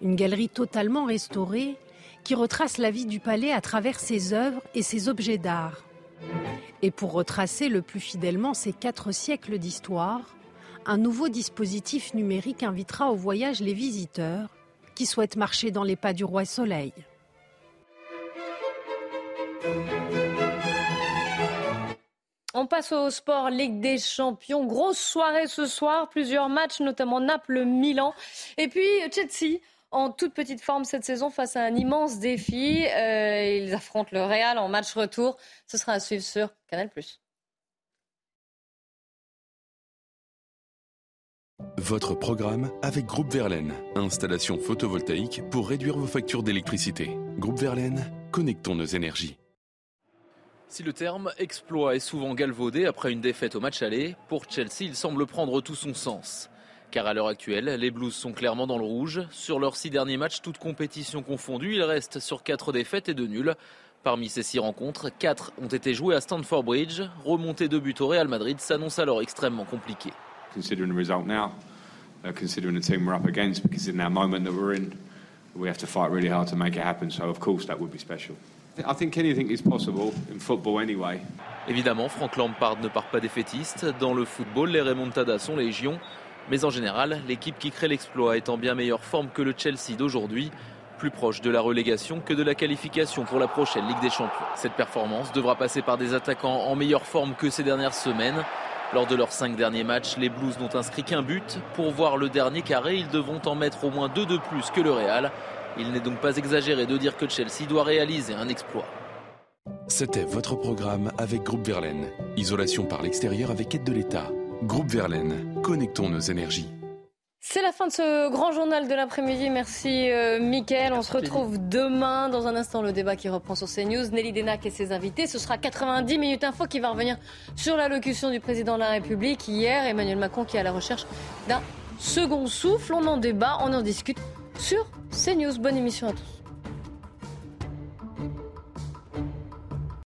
Une galerie totalement restaurée qui retrace la vie du palais à travers ses œuvres et ses objets d'art. Et pour retracer le plus fidèlement ces quatre siècles d'histoire, un nouveau dispositif numérique invitera au voyage les visiteurs qui souhaitent marcher dans les pas du roi Soleil. On passe au sport Ligue des Champions. Grosse soirée ce soir, plusieurs matchs, notamment Naples-Milan. Et puis Chelsea, en toute petite forme cette saison face à un immense défi. Euh, ils affrontent le Real en match retour. Ce sera à suivre sur Canal+. Votre programme avec Groupe Verlaine. Installation photovoltaïque pour réduire vos factures d'électricité. Groupe Verlaine, connectons nos énergies. Si le terme exploit est souvent galvaudé après une défaite au match aller, pour Chelsea, il semble prendre tout son sens. Car à l'heure actuelle, les Blues sont clairement dans le rouge. Sur leurs six derniers matchs, toutes compétitions confondues, ils restent sur quatre défaites et deux nuls. Parmi ces six rencontres, quatre ont été jouées à Stamford Bridge. Remonter deux buts au Real Madrid s'annonce alors extrêmement compliqué. Considering the result now, uh, considering the team we're up against, because in that moment that we're in, we have to fight really hard to make it happen. So of course that would be special. I think anything is possible in football anyway. Évidemment, Frank Lampard ne part pas défaitiste. Dans le football, les remontadas sont légion. Mais en général, l'équipe qui crée l'exploit est en bien meilleure forme que le Chelsea d'aujourd'hui, plus proche de la relégation que de la qualification pour la prochaine Ligue des Champions. Cette performance devra passer par des attaquants en meilleure forme que ces dernières semaines. Lors de leurs cinq derniers matchs, les Blues n'ont inscrit qu'un but. Pour voir le dernier carré, ils devront en mettre au moins deux de plus que le Real. Il n'est donc pas exagéré de dire que Chelsea doit réaliser un exploit. C'était votre programme avec Groupe Verlaine. Isolation par l'extérieur avec aide de l'État. Groupe Verlaine, connectons nos énergies. C'est la fin de ce grand journal de l'après-midi. Merci euh, Mickaël. On se retrouve demain. Dans un instant, le débat qui reprend sur CNews. Nelly Denac et ses invités. Ce sera 90 minutes info qui va revenir sur l'allocution du président de la République hier. Emmanuel Macron qui est à la recherche d'un second souffle. On en débat, on en discute sur CNews. Bonne émission à tous.